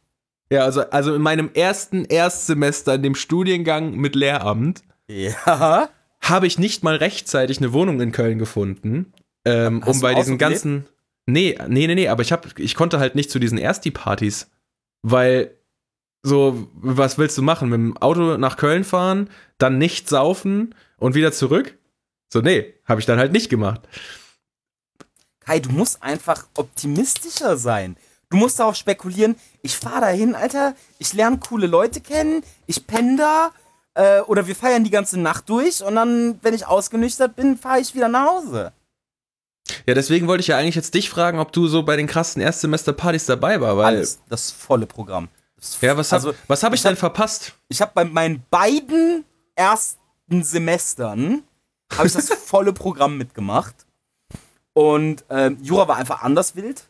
Ja, also, also in meinem ersten Erstsemester in dem Studiengang mit Lehramt Ja. habe ich nicht mal rechtzeitig eine Wohnung in Köln gefunden, ähm, um bei diesen ganzen. Nee, nee, nee, nee, aber ich, hab, ich konnte halt nicht zu diesen Ersti-Partys, weil so, was willst du machen? Mit dem Auto nach Köln fahren, dann nicht saufen und wieder zurück? So, nee, habe ich dann halt nicht gemacht. Kai, du musst einfach optimistischer sein. Du musst darauf spekulieren, ich fahre dahin, Alter, ich lerne coole Leute kennen, ich penne da, äh, oder wir feiern die ganze Nacht durch und dann, wenn ich ausgenüchtert bin, fahre ich wieder nach Hause. Ja, deswegen wollte ich ja eigentlich jetzt dich fragen, ob du so bei den krassen Erstsemester-Partys dabei war, weil. Alles, das volle Programm. Das Ja, was habe also, was hab ich ich denn hab- verpasst? ich habe bei meinen beiden ersten Semestern habe ich das <laughs> volle Programm mitgemacht. Und ähm, Jura war einfach anders wild,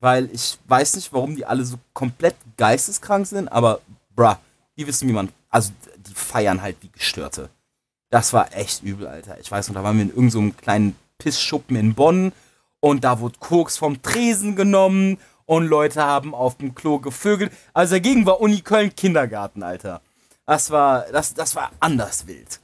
weil ich weiß nicht, warum die alle so komplett geisteskrank sind, aber bruh, die wissen, wie man. Also die feiern halt wie Gestörte. Das war echt übel, Alter. Ich weiß noch, da waren wir in irgendeinem so kleinen Pissschuppen in Bonn und da wurde Koks vom Tresen genommen und Leute haben auf dem Klo gevögelt. Also dagegen war Uni Köln Kindergarten, Alter. Das war, das, das war anders wild.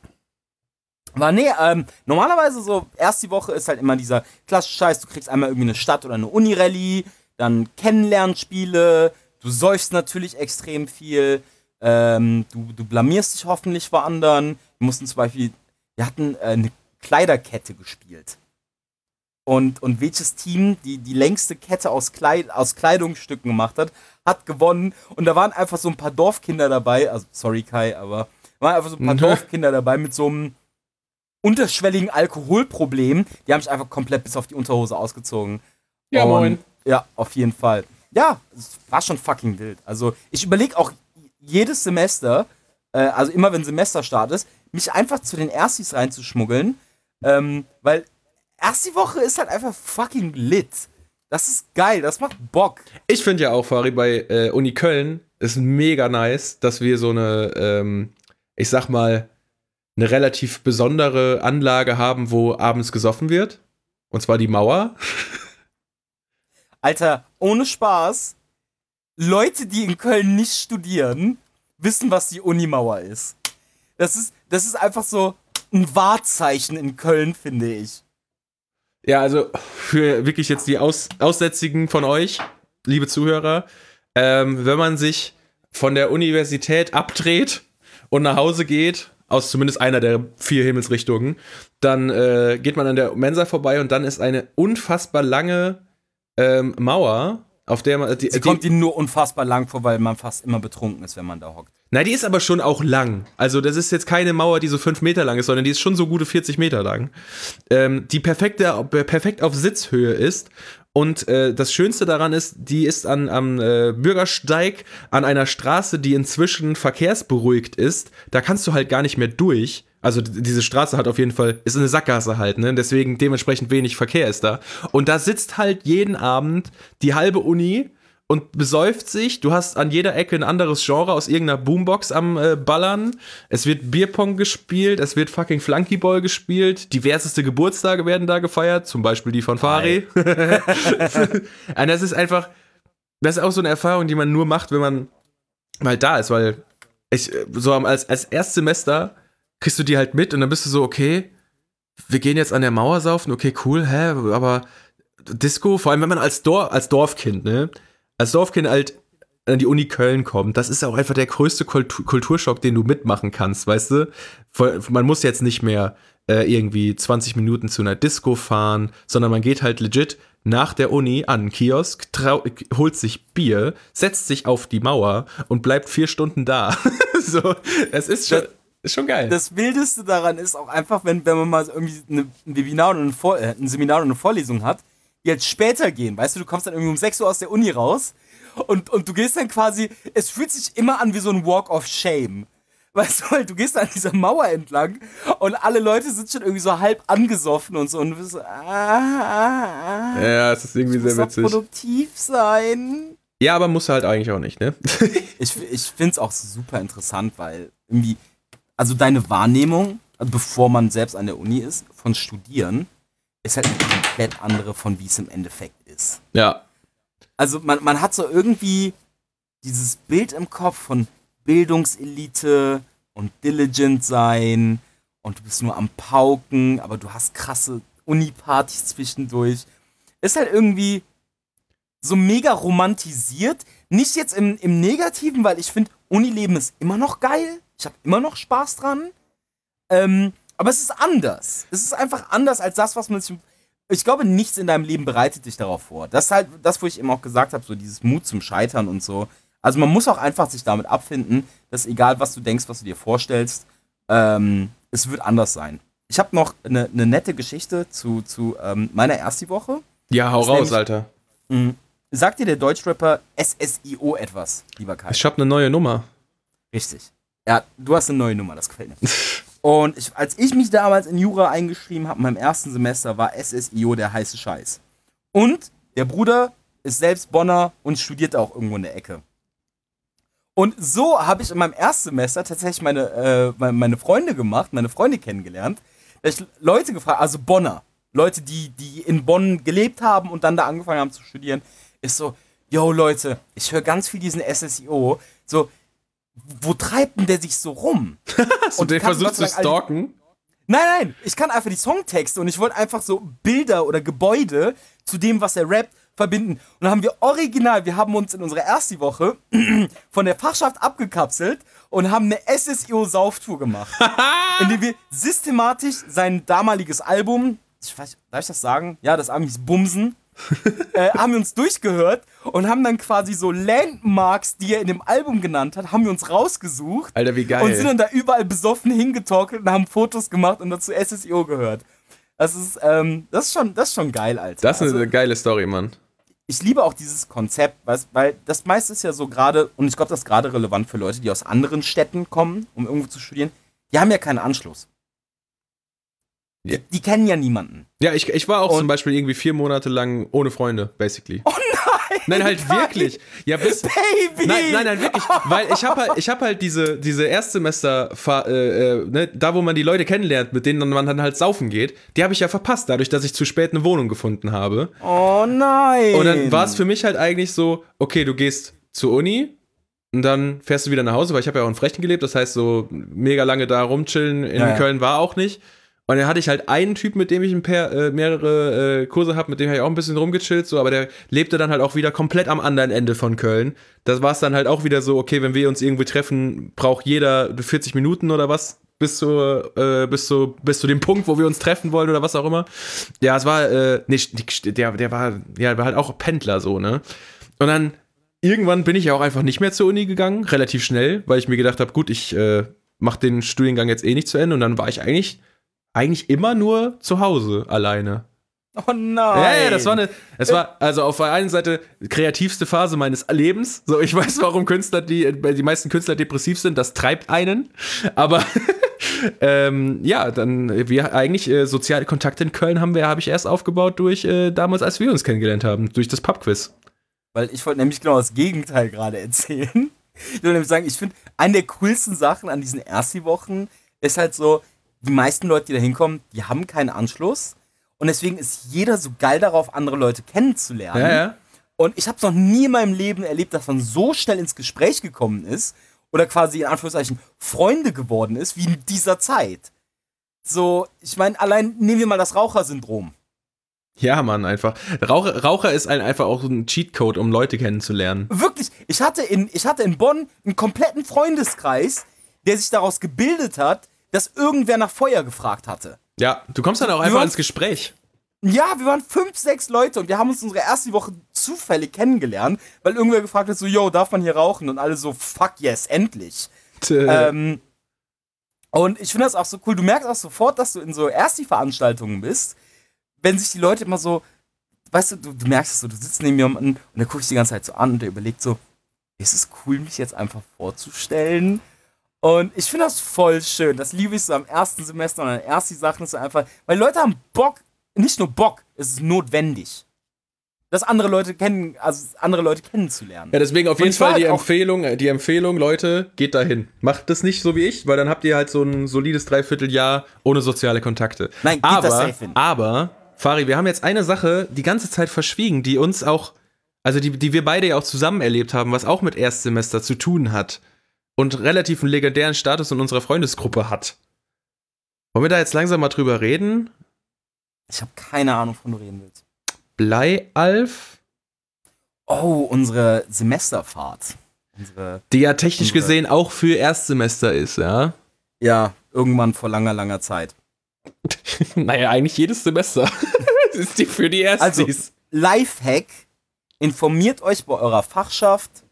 Aber nee, ähm, normalerweise so, erst die Woche ist halt immer dieser klassische Scheiß, du kriegst einmal irgendwie eine Stadt- oder eine Uni-Rallye, dann Kennenlernspiele, du säufst natürlich extrem viel, ähm, du, du blamierst dich hoffentlich vor anderen. Wir mussten zum Beispiel, wir hatten äh, eine Kleiderkette gespielt. Und, und welches Team die, die längste Kette aus, Kleid, aus Kleidungsstücken gemacht hat, hat gewonnen. Und da waren einfach so ein paar Dorfkinder dabei, also sorry Kai, aber waren einfach so ein paar <laughs> Mhm. Dorfkinder dabei mit so einem unterschwelligen Alkoholproblem. Die haben sich einfach komplett bis auf die Unterhose ausgezogen. Ja, Und- moin. Ja, auf jeden Fall. Ja, es war schon fucking wild. Also ich überlege auch jedes Semester, äh, also immer wenn Semesterstart ist, mich einfach zu den Erstis reinzuschmuggeln, ähm, weil erst die Woche ist halt einfach fucking lit. Das ist geil, das macht Bock. Ich finde ja auch, Fari, bei äh, Uni Köln ist mega nice, dass wir so eine, ähm, ich sag mal, eine relativ besondere Anlage haben, wo abends gesoffen wird. Und zwar die Mauer. Alter, ohne Spaß, Leute, die in Köln nicht studieren, wissen, was die Unimauer ist. Das ist, das ist einfach so ein Wahrzeichen in Köln, finde ich. Ja, also für wirklich jetzt die Aus Aussätzigen von euch, liebe Zuhörer, ähm, wenn man sich von der Universität abdreht und nach Hause geht, aus zumindest einer der vier Himmelsrichtungen, dann äh, geht man an der Mensa vorbei und dann ist eine unfassbar lange ähm, Mauer, auf der man. Die, Sie kommt ihnen nur unfassbar lang vor, weil man fast immer betrunken ist, wenn man da hockt. Na, die ist aber schon auch lang. Also, das ist jetzt keine Mauer, die so fünf Meter lang ist, sondern die ist schon so gute 40 Meter lang. Ähm, die perfekte, perfekt auf Sitzhöhe ist. Und äh, das Schönste daran ist, die ist an, am äh, Bürgersteig an einer Straße, die inzwischen verkehrsberuhigt ist. Da kannst du halt gar nicht mehr durch. Also diese Straße hat auf jeden Fall, ist eine Sackgasse halt, ne? Deswegen dementsprechend wenig Verkehr ist da. Und da sitzt halt jeden Abend die halbe Uni und besäuft sich. Du hast an jeder Ecke ein anderes Genre aus irgendeiner Boombox am äh, Ballern. Es wird Bierpong gespielt, es wird fucking Flunkyball gespielt. Diverseste Geburtstage werden da gefeiert, zum Beispiel die von Fari. <laughs> und das ist einfach, das ist auch so eine Erfahrung, die man nur macht, wenn man mal da ist, weil ich so als, als Erstsemester kriegst du die halt mit und dann bist du so, okay, wir gehen jetzt an der Mauer saufen, okay, cool, hä, aber Disco, vor allem wenn man als, Dor als Dorfkind, ne, als Dorfkind halt an die Uni Köln kommt, das ist auch einfach der größte Kultur Kulturschock, den du mitmachen kannst, weißt du? Man muss jetzt nicht mehr äh, irgendwie 20 Minuten zu einer Disco fahren, sondern man geht halt legit nach der Uni an einen Kiosk, holt sich Bier, setzt sich auf die Mauer und bleibt vier Stunden da. <laughs> so, es ist schon. Ist schon geil. Das Wildeste daran ist auch einfach, wenn, wenn man mal irgendwie eine, ein Webinar und ein, äh, ein Seminar und eine Vorlesung hat, die jetzt später gehen. Weißt du, du kommst dann irgendwie um 6 Uhr aus der Uni raus und, und du gehst dann quasi, es fühlt sich immer an wie so ein Walk of Shame. Weißt du, weil du gehst an dieser Mauer entlang und alle Leute sind schon irgendwie so halb angesoffen und so und du bist so, ah, ah, ah. Ja, es ist irgendwie sehr witzig. produktiv sein. Ja, aber muss halt eigentlich auch nicht, ne? ich ich finde es auch super interessant, weil irgendwie, also deine Wahrnehmung, also bevor man selbst an der Uni ist, von Studieren, ist halt eine komplett andere von wie es im Endeffekt ist. Ja. Also man, man hat so irgendwie dieses Bild im Kopf von Bildungselite und diligent sein und du bist nur am Pauken, aber du hast krasse Uni-Partys zwischendurch. Ist halt irgendwie so mega romantisiert. Nicht jetzt im, im Negativen, weil ich finde, Unileben ist immer noch geil. Ich habe immer noch Spaß dran. Ähm, aber es ist anders. Es ist einfach anders als das, was man sich. Ich glaube, nichts in deinem Leben bereitet dich darauf vor. Das ist halt das, wo ich eben auch gesagt habe, so dieses Mut zum Scheitern und so. Also man muss auch einfach sich damit abfinden, dass egal, was du denkst, was du dir vorstellst, ähm, es wird anders sein. Ich habe noch eine, eine nette Geschichte zu, zu ähm, meiner ersten Woche. Ja, hau raus, nämlich, Alter. Mh, sagt dir der Deutschrapper SSIO etwas, lieber Kai? Ich habe eine neue Nummer. Richtig. Ja, du hast eine neue Nummer, das gefällt mir. Und ich, als ich mich damals in Jura eingeschrieben habe, in meinem ersten Semester, war SSIO der heiße Scheiß. Und der Bruder ist selbst Bonner und studiert auch irgendwo in der Ecke. Und so habe ich in meinem ersten Semester tatsächlich meine, äh, meine Freunde gemacht, meine Freunde kennengelernt. Ich Leute gefragt, also Bonner, Leute, die, die in Bonn gelebt haben und dann da angefangen haben zu studieren, ist so, yo Leute, ich höre ganz viel diesen SSIO. So, wo treibt denn der sich so rum? <laughs> und der versucht zu stalken? Nein, nein, ich kann einfach die Songtexte und ich wollte einfach so Bilder oder Gebäude zu dem, was er rappt, verbinden. Und dann haben wir original, wir haben uns in unserer ersten Woche <clears throat> von der Fachschaft abgekapselt und haben eine SSIO-Sauftour gemacht. <laughs> indem wir systematisch sein damaliges Album, ich weiß, darf ich das sagen? Ja, das Album hieß Bumsen, äh, haben wir uns durchgehört und haben dann quasi so Landmarks, die er in dem Album genannt hat, haben wir uns rausgesucht. Alter, wie geil. Und sind dann da überall besoffen hingetorkelt und haben Fotos gemacht und dazu SSIO gehört. Das ist, ähm, das ist schon, das ist schon geil, Alter. Das ist eine also, geile Story, Mann. Ich liebe auch dieses Konzept, weil das meiste ist ja so gerade, und ich glaube, das ist gerade relevant für Leute, die aus anderen Städten kommen, um irgendwo zu studieren. Die haben ja keinen Anschluss. Die, die, kennen ja niemanden. Ja, ich, ich war auch und zum Beispiel irgendwie vier Monate lang ohne Freunde, basically. Oh nein! Nein, halt nein. wirklich. Ja, bis. Baby! Nein, nein, nein, wirklich. Weil ich habe halt, ich hab halt diese, diese Erstsemester, äh, äh, ne, da wo man die Leute kennenlernt, mit denen man dann halt saufen geht, die habe ich ja verpasst, dadurch, dass ich zu spät eine Wohnung gefunden habe. Oh nein! Und dann war es für mich halt eigentlich so, okay, du gehst zur Uni, und dann fährst du wieder nach Hause, weil ich habe ja auch in Frechen gelebt, das heißt, so mega lange da rumchillen in ja, Köln war auch nicht. Und dann hatte ich halt einen Typ, mit dem ich ein paar, äh, mehrere äh, Kurse habe, mit dem habe ich auch ein bisschen rumgechillt, so, aber der lebte dann halt auch wieder komplett am anderen Ende von Köln. Das war es dann halt auch wieder so, okay, wenn wir uns irgendwie treffen, braucht jeder 40 Minuten oder was bis zu, äh, bis zu, bis zu dem Punkt, wo wir uns treffen wollen oder was auch immer. Ja, es war, äh, nee, der, der war, ja, war halt auch Pendler so, ne? Und dann irgendwann bin ich ja auch einfach nicht mehr zur Uni gegangen, relativ schnell, weil ich mir gedacht habe, gut, ich äh, mache den Studiengang jetzt eh nicht zu Ende und dann war ich eigentlich, eigentlich immer nur zu Hause alleine. Oh nein. Ja, ja, das war eine, es war also auf der einen Seite kreativste Phase meines Lebens. So, ich weiß, warum Künstler, die, die meisten Künstler depressiv sind, das treibt einen. Aber <laughs> ähm, ja, dann wir eigentlich äh, soziale Kontakte in Köln haben wir, habe ich erst aufgebaut durch äh, damals, als wir uns kennengelernt haben, durch das Pubquiz. Weil ich wollte nämlich genau das Gegenteil gerade erzählen. <laughs> Ich will nämlich sagen, ich finde, eine der coolsten Sachen an diesen Ersti-Wochen ist halt so, die meisten Leute, die da hinkommen, die haben keinen Anschluss. Und deswegen ist jeder so geil darauf, andere Leute kennenzulernen. Ja, ja. Und ich habe es noch nie in meinem Leben erlebt, dass man so schnell ins Gespräch gekommen ist oder quasi in Anführungszeichen Freunde geworden ist, wie in dieser Zeit. So, ich meine, allein nehmen wir mal das Rauchersyndrom. Ja, Mann, einfach. Raucher, Raucher ist ein, einfach auch so ein Cheatcode, um Leute kennenzulernen. Wirklich, ich hatte, in, ich hatte in Bonn einen kompletten Freundeskreis, der sich daraus gebildet hat, dass irgendwer nach Feuer gefragt hatte. Ja, du kommst dann auch einfach ins Gespräch. Ja, wir waren fünf, sechs Leute und wir haben uns unsere erste Woche zufällig kennengelernt, weil irgendwer gefragt hat, so, yo, darf man hier rauchen? Und alle so, fuck yes, endlich. ähm, und ich finde das auch so cool. Du merkst auch sofort, dass du in so Ersti-Veranstaltungen bist, wenn sich die Leute immer so, weißt du, du, du merkst es so, du sitzt neben jemandem und der guckt dich die ganze Zeit so an und der überlegt so, ist es cool, mich jetzt einfach vorzustellen? Und ich finde das voll schön. Das liebe ich so am ersten Semester und an ersten Sachen ist so einfach, weil Leute haben Bock, nicht nur Bock, es ist notwendig. Das andere Leute kennen, also andere Leute kennenzulernen. Ja, deswegen auf jeden Fall die Empfehlung, die Empfehlung, Leute, geht dahin. Macht das nicht so wie ich, weil dann habt ihr halt so ein solides Dreivierteljahr ohne soziale Kontakte. Nein, geht aber, das safe hin. aber, Fari, wir haben jetzt eine Sache die ganze Zeit verschwiegen, die uns auch, also die, die wir beide ja auch zusammen erlebt haben, was auch mit Erstsemester zu tun hat und relativ einen legendären Status in unserer Freundesgruppe hat. Wollen wir da jetzt langsam mal drüber reden? Ich habe keine Ahnung, wovon du reden willst. Bleialf? Oh, unsere Semesterfahrt. Unsere, die ja technisch unsere, gesehen auch für Erstsemester ist, ja? Ja, irgendwann vor langer, langer Zeit. <laughs> naja, eigentlich jedes Semester. <laughs> ist die für die Erstis. Also, Lifehack, informiert euch bei eurer Fachschaft,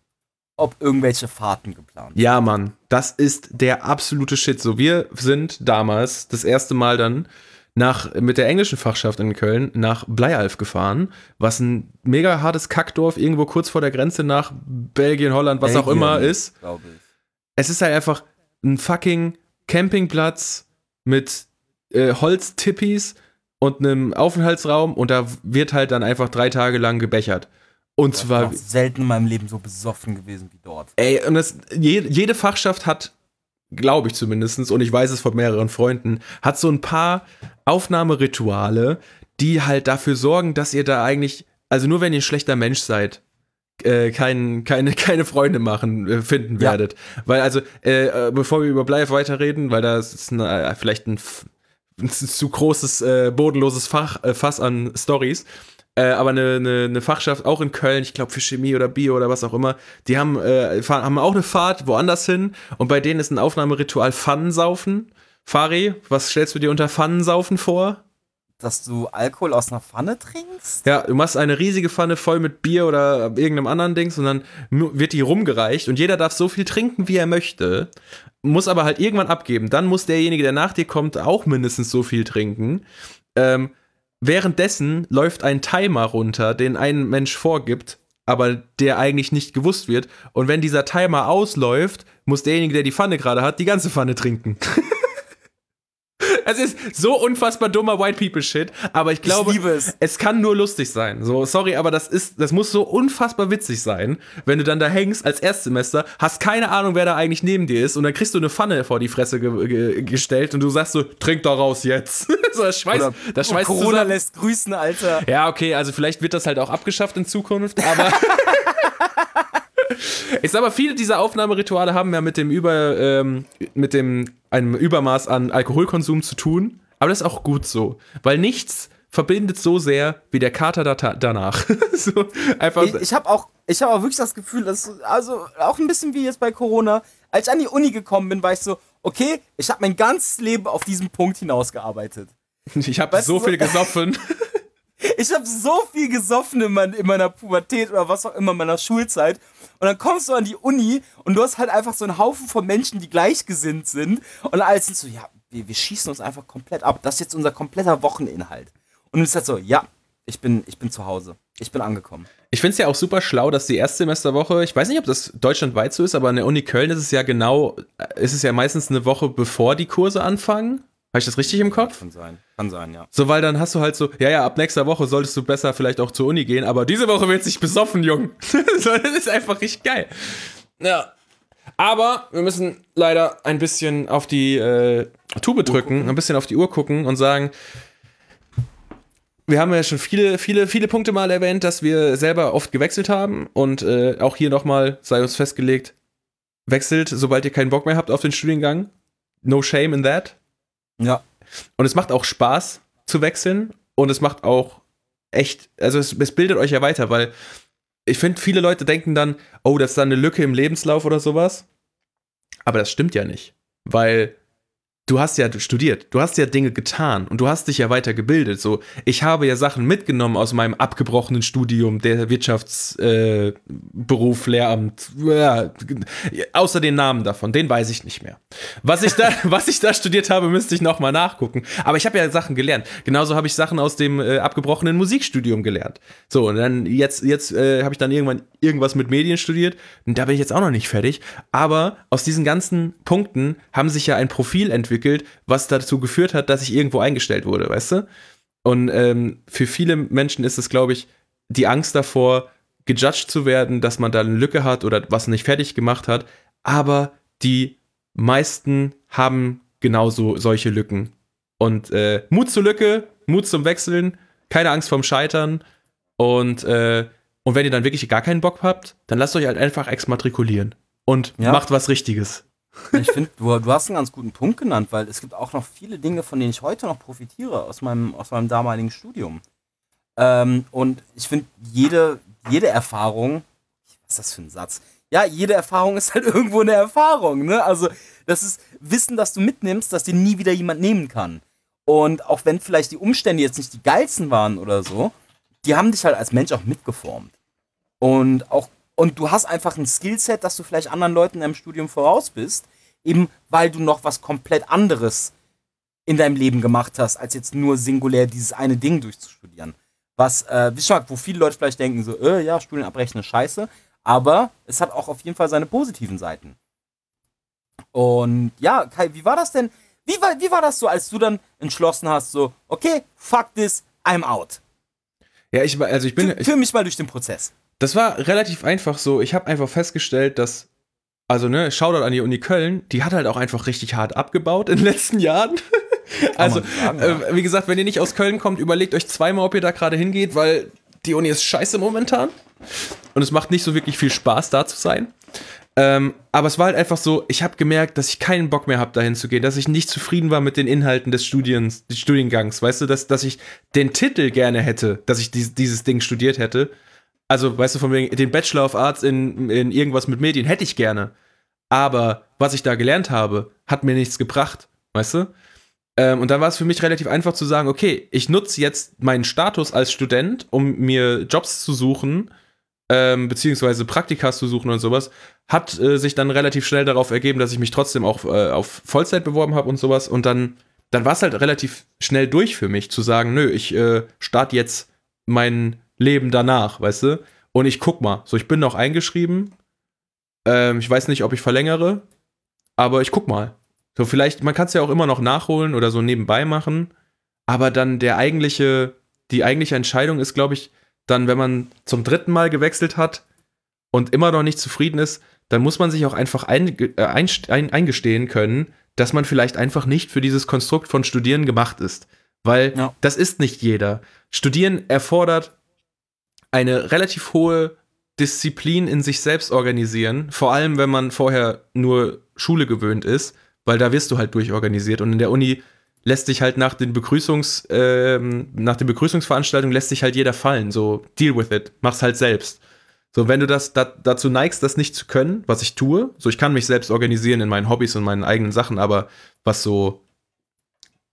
ob irgendwelche Fahrten geplant sind. Ja, Mann, das ist der absolute Shit. So, wir sind damals das erste Mal dann nach, mit der englischen Fachschaft in Köln nach Bleialf gefahren, was ein mega hartes Kackdorf irgendwo kurz vor der Grenze nach Belgien, Holland, was Belgien, auch immer ist. Es ist halt einfach ein fucking Campingplatz mit äh, Holztippis und einem Aufenthaltsraum und da wird halt dann einfach drei Tage lang gebechert. Und ich zwar. Ich selten in meinem Leben so besoffen gewesen wie dort. Ey, und das, jede, jede Fachschaft hat, glaube ich zumindest, und ich weiß es von mehreren Freunden, hat so ein paar Aufnahmerituale, die halt dafür sorgen, dass ihr da eigentlich, also nur wenn ihr ein schlechter Mensch seid, äh, kein, keine, <laughs> keine Freunde machen, äh, finden ja. werdet. Weil also, äh, äh bevor wir über Bleif weiterreden, weil da ist eine, äh, vielleicht ein, ein, zu großes, äh, bodenloses Fach, Fass an Stories. Äh, aber eine, eine, eine, Fachschaft auch in Köln, ich glaube für Chemie oder Bio oder was auch immer, die haben, äh, fahren, haben auch eine Fahrt woanders hin und bei denen ist ein Aufnahmeritual Pfannensaufen. Fari, was stellst du dir unter Pfannensaufen vor? Dass du Alkohol aus einer Pfanne trinkst? Ja, du machst eine riesige Pfanne voll mit Bier oder irgendeinem anderen Dings und dann wird die rumgereicht und jeder darf so viel trinken, wie er möchte, muss aber halt irgendwann abgeben. Dann muss derjenige, der nach dir kommt, auch mindestens so viel trinken. Ähm, Währenddessen läuft ein Timer runter, den ein Mensch vorgibt, aber der eigentlich nicht gewusst wird. Und wenn dieser Timer ausläuft, muss derjenige, der die Pfanne gerade hat, die ganze Pfanne trinken. <laughs> Es ist so unfassbar dummer White People Shit, aber ich glaube, ich es. es. kann nur lustig sein. So, sorry, aber das ist, das muss so unfassbar witzig sein, wenn du dann da hängst als Erstsemester, hast keine Ahnung, wer da eigentlich neben dir ist und dann kriegst du eine Pfanne vor die Fresse ge ge gestellt und du sagst so, trink daraus jetzt. <laughs> so, das schweißt, Oder, das schweißt Corona zusammen. lässt grüßen, Alter. Ja, okay, also vielleicht wird das halt auch abgeschafft in Zukunft, aber <laughs> <laughs> Ich sag mal, viele dieser Aufnahmerituale haben ja mit dem Über, ähm, mit dem, einem Übermaß an Alkoholkonsum zu tun. Aber das ist auch gut so. Weil nichts verbindet so sehr wie der Kater da danach. <laughs> so, einfach. Ich, ich habe auch, ich hab auch wirklich das Gefühl, dass, also auch ein bisschen wie jetzt bei Corona, als ich an die Uni gekommen bin, war ich so, okay, ich habe mein ganzes Leben auf diesen Punkt hinausgearbeitet. <laughs> Ich habe so viel gesoffen. <laughs> ich habe so viel gesoffen in, mein, in, meiner Pubertät oder was auch immer in meiner Schulzeit. Und dann kommst du an die Uni und du hast halt einfach so einen Haufen von Menschen, die gleichgesinnt sind. Und alles sind so, ja, wir, wir schießen uns einfach komplett ab. Das ist jetzt unser kompletter Wocheninhalt. Und es ist halt so, ja, ich bin, ich bin zu Hause. Ich bin angekommen. Ich finde es ja auch super schlau, dass die Erstsemesterwoche, ich weiß nicht, ob das deutschlandweit so ist, aber an der Uni Köln ist es ja genau, ist es ja meistens eine Woche bevor die Kurse anfangen. Habe ich das richtig im Kopf? Kann sein. Kann sein, ja. So, weil dann hast du halt so, ja, ja, ab nächster Woche solltest du besser vielleicht auch zur Uni gehen, aber diese Woche wird sich besoffen, Jung. <laughs> das ist einfach richtig geil. Ja. Aber wir müssen leider ein bisschen auf die äh, Tube drücken, ein bisschen auf die Uhr gucken und sagen, wir haben ja schon viele, viele, viele Punkte mal erwähnt, dass wir selber oft gewechselt haben und äh, auch hier nochmal sei uns festgelegt, wechselt, sobald ihr keinen Bock mehr habt auf den Studiengang. No shame in that. Ja. Und es macht auch Spaß zu wechseln und es macht auch echt, also es, es bildet euch ja weiter, weil ich finde, viele Leute denken dann, oh, das ist dann eine Lücke im Lebenslauf oder sowas. Aber das stimmt ja nicht, weil du hast ja studiert, du hast ja Dinge getan und du hast dich ja weitergebildet. So, ich habe ja Sachen mitgenommen aus meinem abgebrochenen Studium, der Wirtschaftsberuf, äh, Lehramt, ja, außer den Namen davon, den weiß ich nicht mehr. Was ich da, <laughs> was ich da studiert habe, müsste ich nochmal nachgucken. Aber ich habe ja Sachen gelernt. Genauso habe ich Sachen aus dem äh, abgebrochenen Musikstudium gelernt. So, und dann jetzt, jetzt äh, habe ich dann irgendwann irgendwas mit Medien studiert. Und da bin ich jetzt auch noch nicht fertig. Aber aus diesen ganzen Punkten haben sich ja ein Profil entwickelt entwickelt, was dazu geführt hat, dass ich irgendwo eingestellt wurde, weißt du? Und ähm, für viele Menschen ist es, glaube ich, die Angst davor, gejudged zu werden, dass man da eine Lücke hat oder was nicht fertig gemacht hat. Aber die meisten haben genauso solche Lücken. Und äh, Mut zur Lücke, Mut zum Wechseln, keine Angst vorm Scheitern. Und, äh, und wenn ihr dann wirklich gar keinen Bock habt, dann lasst euch halt einfach exmatrikulieren und ja. macht was Richtiges. Ich finde, du, hast einen ganz guten Punkt genannt, weil es gibt auch noch viele Dinge, von denen ich heute noch profitiere aus meinem, aus meinem damaligen Studium. Ähm, und ich finde, jede, jede Erfahrung, was ist das für ein Satz? Ja, jede Erfahrung ist halt <laughs> irgendwo eine Erfahrung. Ne? Also, das ist Wissen, das du mitnimmst, das dir nie wieder jemand nehmen kann. Und auch wenn vielleicht die Umstände jetzt nicht die geilsten waren oder so, die haben dich halt als Mensch auch mitgeformt. Und auch und du hast einfach ein Skillset, dass du vielleicht anderen Leuten in deinem Studium voraus bist, eben weil du noch was komplett anderes in deinem Leben gemacht hast, als jetzt nur singulär dieses eine Ding durchzustudieren. Was, äh, schon, wo viele Leute vielleicht denken, so, äh, ja, Studien abbrechen ist scheiße, aber es hat auch auf jeden Fall seine positiven Seiten. Und ja, Kai, wie war das denn? Wie war, wie war das so, als du dann entschlossen hast, so, okay, fuck this, I'm out? Ja, ich, also ich bin. Führ, führ mich mal durch den Prozess. Das war relativ einfach so. Ich habe einfach festgestellt, dass, also ne, Shoutout an die Uni Köln, die hat halt auch einfach richtig hart abgebaut in den letzten Jahren. also, sagen, ja. äh, wie gesagt, wenn ihr nicht aus Köln kommt, überlegt euch zweimal, ob ihr da gerade hingeht, weil die Uni ist scheiße momentan. Und es macht nicht so wirklich viel Spaß, da zu sein. Ähm, aber es war halt einfach so, ich habe gemerkt, dass ich keinen Bock mehr habe, dahin zu gehen, dass ich nicht zufrieden war mit den Inhalten des Studiens, des Studiengangs, weißt du, dass, dass ich den Titel gerne hätte, dass ich dies, dieses Ding studiert hätte, also, weißt du, von wegen, den Bachelor of Arts in, in irgendwas mit Medien hätte ich gerne. Aber was ich da gelernt habe, hat mir nichts gebracht, weißt du? Ähm, und dann war es für mich relativ einfach zu sagen, okay, ich nutze jetzt meinen Status als Student, um mir Jobs zu suchen, ähm, beziehungsweise Praktikas zu suchen und sowas. Hat äh, sich dann relativ schnell darauf ergeben, dass ich mich trotzdem auch äh, auf Vollzeit beworben habe und sowas. Und dann, dann war es halt relativ schnell durch für mich, zu sagen, nö, ich äh, starte jetzt meinen Leben danach, weißt du? Und ich guck mal, so ich bin noch eingeschrieben. Ähm, ich weiß nicht, ob ich verlängere, aber ich guck mal. So vielleicht, man kann es ja auch immer noch nachholen oder so nebenbei machen, aber dann der eigentliche, die eigentliche Entscheidung ist, glaube ich, dann, wenn man zum dritten Mal gewechselt hat und immer noch nicht zufrieden ist, dann muss man sich auch einfach ein, äh, ein, ein, eingestehen können, dass man vielleicht einfach nicht für dieses Konstrukt von Studieren gemacht ist. Weil ja. das ist nicht jeder. Studieren erfordert eine relativ hohe Disziplin in sich selbst organisieren, vor allem wenn man vorher nur Schule gewöhnt ist, weil da wirst du halt durchorganisiert und in der Uni lässt sich halt nach den Begrüßungs ähm, nach den Begrüßungsveranstaltungen lässt sich halt jeder fallen, so deal with it, mach's halt selbst. So, wenn du das da, dazu neigst, das nicht zu können, was ich tue, so ich kann mich selbst organisieren in meinen Hobbys und meinen eigenen Sachen, aber was so,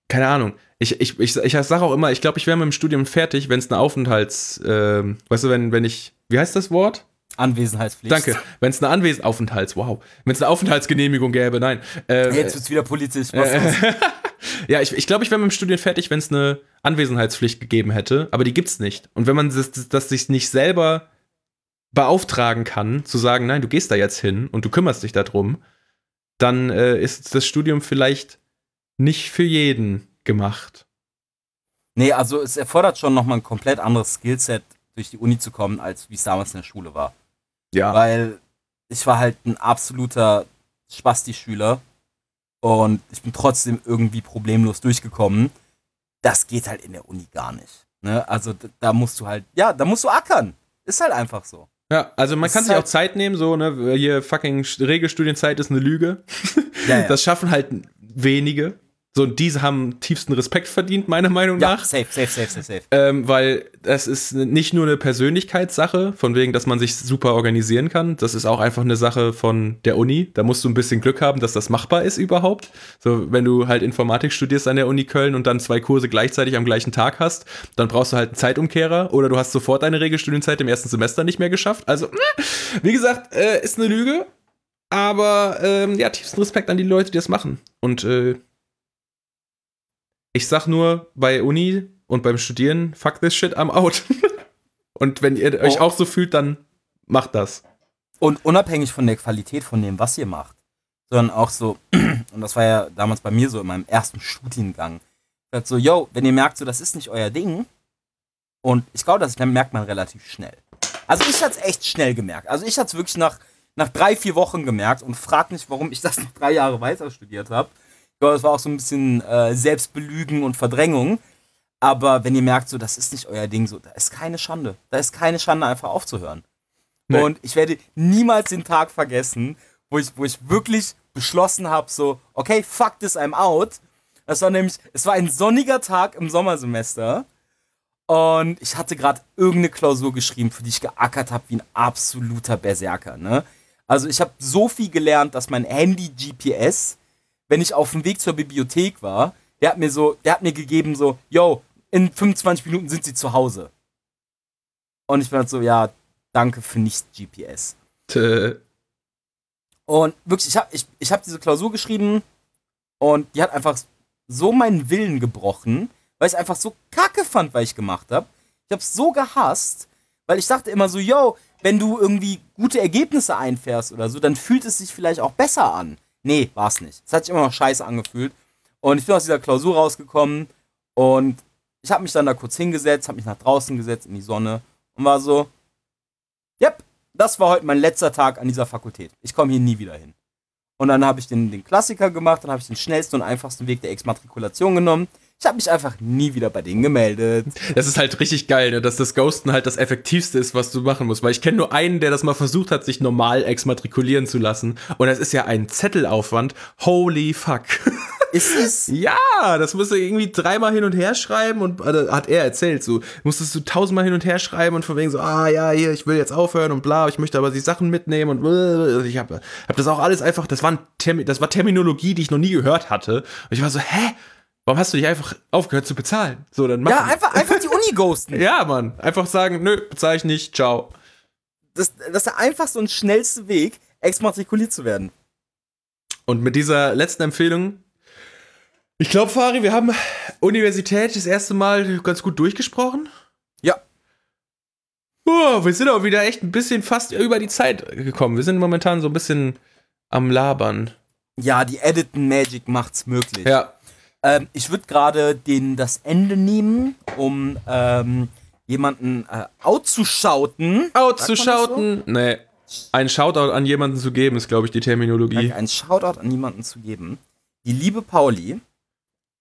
keine Ahnung, ich, ich, ich, ich sage auch immer, ich glaube, ich wäre mit dem Studium fertig, wenn es eine Aufenthalts, äh, weißt du, wenn, wenn ich, wie heißt das Wort? Anwesenheitspflicht. Danke. Wenn es eine Anwesen Aufenthalts, wow. Wenn es eine Aufenthaltsgenehmigung gäbe, nein. Äh, Jetzt wird's wieder politisch. Äh, <laughs> ja, ich glaube, ich, glaub, ich wäre mit dem Studium fertig, wenn es eine Anwesenheitspflicht gegeben hätte, aber die gibt's nicht. Und wenn man das, das, das sich nicht selber beauftragen kann, zu sagen, nein, du gehst da jetzt hin und du kümmerst dich darum, dann äh, ist das Studium vielleicht nicht für jeden gemacht. Nee, also es erfordert schon nochmal ein komplett anderes Skillset, durch die Uni zu kommen, als wie es damals in der Schule war. Ja. Weil ich war halt ein absoluter Spasti-Schüler und ich bin trotzdem irgendwie problemlos durchgekommen. Das geht halt in der Uni gar nicht. Ne? Also da musst du halt, ja, da musst du ackern. Ist halt einfach so. Ja, also man das kann sich halt auch Zeit nehmen, so, ne, hier fucking Regelstudienzeit ist eine Lüge. Ja, ja. Das schaffen halt wenige. So, und diese haben tiefsten Respekt verdient, meiner Meinung ja, nach. Safe, safe, safe, safe, safe. Ähm, weil das ist nicht nur eine Persönlichkeitssache, von wegen, dass man sich super organisieren kann. Das ist auch einfach eine Sache von der Uni. Da musst du ein bisschen Glück haben, dass das machbar ist überhaupt. So, wenn du halt Informatik studierst an der Uni Köln und dann zwei Kurse gleichzeitig am gleichen Tag hast, dann brauchst du halt einen Zeitumkehrer oder du hast sofort deine Regelstudienzeit im ersten Semester nicht mehr geschafft. Also, <laughs> wie gesagt, äh, ist eine Lüge. Aber ähm, ja, tiefsten Respekt an die Leute, die das machen. Und äh, ich sag nur bei Uni und beim Studieren, fuck this shit, I'm out. <laughs> und wenn ihr euch oh. auch so fühlt, dann macht das. Und unabhängig von der Qualität von dem, was ihr macht, sondern auch so, <clears throat> und das war ja damals bei mir so in meinem ersten Studiengang, halt so, yo, wenn ihr merkt, so, das ist nicht euer Ding, und ich glaube, das merkt man relativ schnell. Also ich hatte es echt schnell gemerkt. Also ich hatte es wirklich nach, nach drei, vier Wochen gemerkt und frag nicht, warum ich das noch drei Jahre weiter studiert habe glaube, das war auch so ein bisschen äh, Selbstbelügen und Verdrängung. Aber wenn ihr merkt, so, das ist nicht euer Ding, so, da ist keine Schande. Da ist keine Schande, einfach aufzuhören. Nee. Und ich werde niemals den Tag vergessen, wo ich, wo ich wirklich beschlossen habe, so, okay, fuck this, I'm out. Das war nämlich, es war ein sonniger Tag im Sommersemester. Und ich hatte gerade irgendeine Klausur geschrieben, für die ich geackert habe wie ein absoluter Berserker. Ne? Also ich habe so viel gelernt, dass mein Handy GPS wenn ich auf dem Weg zur Bibliothek war, der hat mir so, der hat mir gegeben so, yo, in 25 Minuten sind sie zu Hause. Und ich bin halt so, ja, danke für nicht GPS. Tö. Und wirklich, ich habe ich, ich hab diese Klausur geschrieben und die hat einfach so meinen Willen gebrochen, weil ich einfach so kacke fand, was ich gemacht habe. Ich habe es so gehasst, weil ich dachte immer so, yo, wenn du irgendwie gute Ergebnisse einfährst oder so, dann fühlt es sich vielleicht auch besser an. Nee, war es nicht. Es hat sich immer noch scheiße angefühlt. Und ich bin aus dieser Klausur rausgekommen und ich habe mich dann da kurz hingesetzt, habe mich nach draußen gesetzt in die Sonne und war so, yep, das war heute mein letzter Tag an dieser Fakultät. Ich komme hier nie wieder hin. Und dann habe ich den, den Klassiker gemacht, dann habe ich den schnellsten und einfachsten Weg der Exmatrikulation genommen. Ich habe mich einfach nie wieder bei denen gemeldet. Das ist halt richtig geil, ne? dass das Ghosten halt das Effektivste ist, was du machen musst. Weil ich kenne nur einen, der das mal versucht hat, sich normal exmatrikulieren zu lassen. Und das ist ja ein Zettelaufwand. Holy fuck. <laughs> Ist es? ja, das musst du irgendwie dreimal hin und her schreiben und also, hat er erzählt, so musstest du tausendmal hin und her schreiben und von wegen so, ah ja, hier, ich will jetzt aufhören und bla, ich möchte aber die Sachen mitnehmen und also ich habe hab das auch alles einfach, das war, Termi das war Terminologie, die ich noch nie gehört hatte. Und ich war so, hä? Warum hast du dich einfach aufgehört zu bezahlen? So, dann mach Ja, einfach, einfach die Uni ghosten. <laughs> ja, Mann. Einfach sagen, nö, bezahle ich nicht, ciao. Das, das ist der einfachste und schnellste Weg, exmatrikuliert zu werden. Und mit dieser letzten Empfehlung, ich glaube, Fari, wir haben Universität das erste Mal ganz gut durchgesprochen. Ja. Oh, wir sind auch wieder echt ein bisschen fast über die Zeit gekommen. Wir sind momentan so ein bisschen am Labern. Ja, die Editen Magic macht's möglich. Ja. Ähm, ich würde gerade das Ende nehmen, um ähm, jemanden äh, outzuschauten. Outzuschauten? So? Nee. Ein Shoutout an jemanden zu geben, ist, glaube ich, die Terminologie. Ein Shoutout an jemanden zu geben. Die liebe Pauli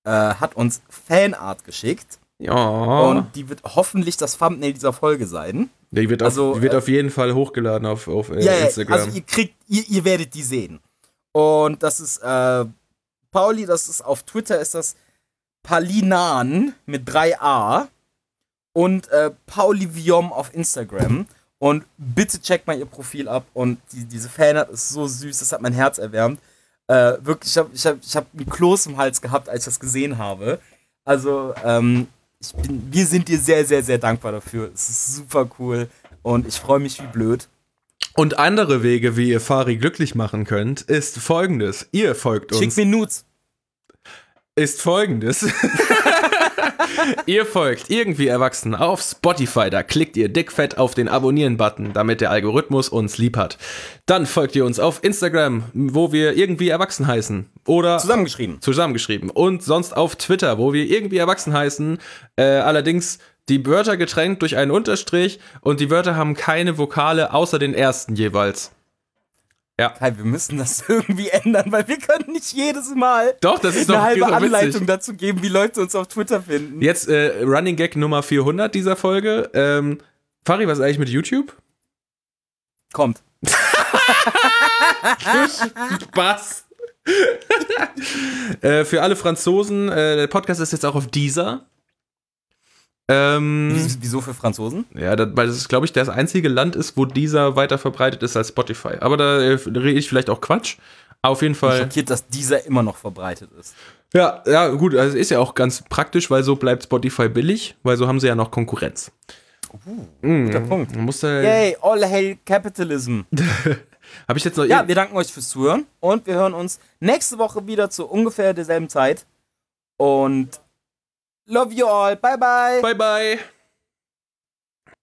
äh, hat uns Fanart geschickt. Ja. Und die wird hoffentlich das Thumbnail dieser Folge sein. Die wird, also, auf, die wird äh, auf jeden Fall hochgeladen auf, auf äh, ja, Instagram. Also ihr kriegt, ihr, ihr werdet die sehen. Und das ist äh, Pauli, das ist auf Twitter ist das Palinan mit 3a und äh, Pauli Viom auf Instagram. Und bitte checkt mal ihr Profil ab. Und die, diese Fanart ist so süß, das hat mein Herz erwärmt. Äh, wirklich, ich habe ich hab, ich hab einen Kloß im Hals gehabt, als ich das gesehen habe. Also, ähm, bin, wir sind dir sehr, sehr, sehr dankbar dafür. Es ist super cool und ich freue mich wie blöd. Und andere Wege, wie ihr Fari glücklich machen könnt, ist folgendes. Ihr folgt uns. Schick mir Nudes. Ist folgendes. <laughs> ihr folgt irgendwie erwachsen auf Spotify, da klickt ihr dickfett auf den Abonnieren-Button, damit der Algorithmus uns lieb hat. Dann folgt ihr uns auf Instagram, wo wir irgendwie erwachsen heißen. Oder Zusammengeschrieben. zusammengeschrieben. Und sonst auf Twitter, wo wir irgendwie erwachsen heißen. Äh, allerdings die Wörter getrennt durch einen Unterstrich und die Wörter haben keine Vokale außer den ersten jeweils. Kai, wir müssen das <laughs> irgendwie ändern, weil wir können nicht jedes Mal Doch, das ist eine doch, halbe ist doch Anleitung dazu geben, wie Leute uns auf Twitter finden. Jetzt äh, Running Gag Nummer 400 dieser Folge. Ähm, Fari, was ist eigentlich mit YouTube? Kommt. <laughs> Was? <laughs> äh, für alle Franzosen, äh, der Podcast ist jetzt auch auf Deezer. Ähm, Wieso- für Franzosen? ja, das, weil das, glaube ich, das einzige Land ist, wo Deezer weiter verbreitet ist als Spotify. Aber da äh, rede ich vielleicht auch Quatsch. Auf jeden Ich bin Fall. schockiert, dass dieser immer noch verbreitet ist. Ja, ja, gut, also ist ja auch ganz praktisch, weil so bleibt Spotify billig, weil so haben sie ja noch Konkurrenz. Guter Punkt. Man muss da, Yay, all hail capitalism. <laughs> Habe ich jetzt noch Ja, wir danken euch fürs Zuhören und wir hören uns nächste Woche wieder zu ungefähr derselben Zeit. Und love you all. Bye, bye. Bye bye.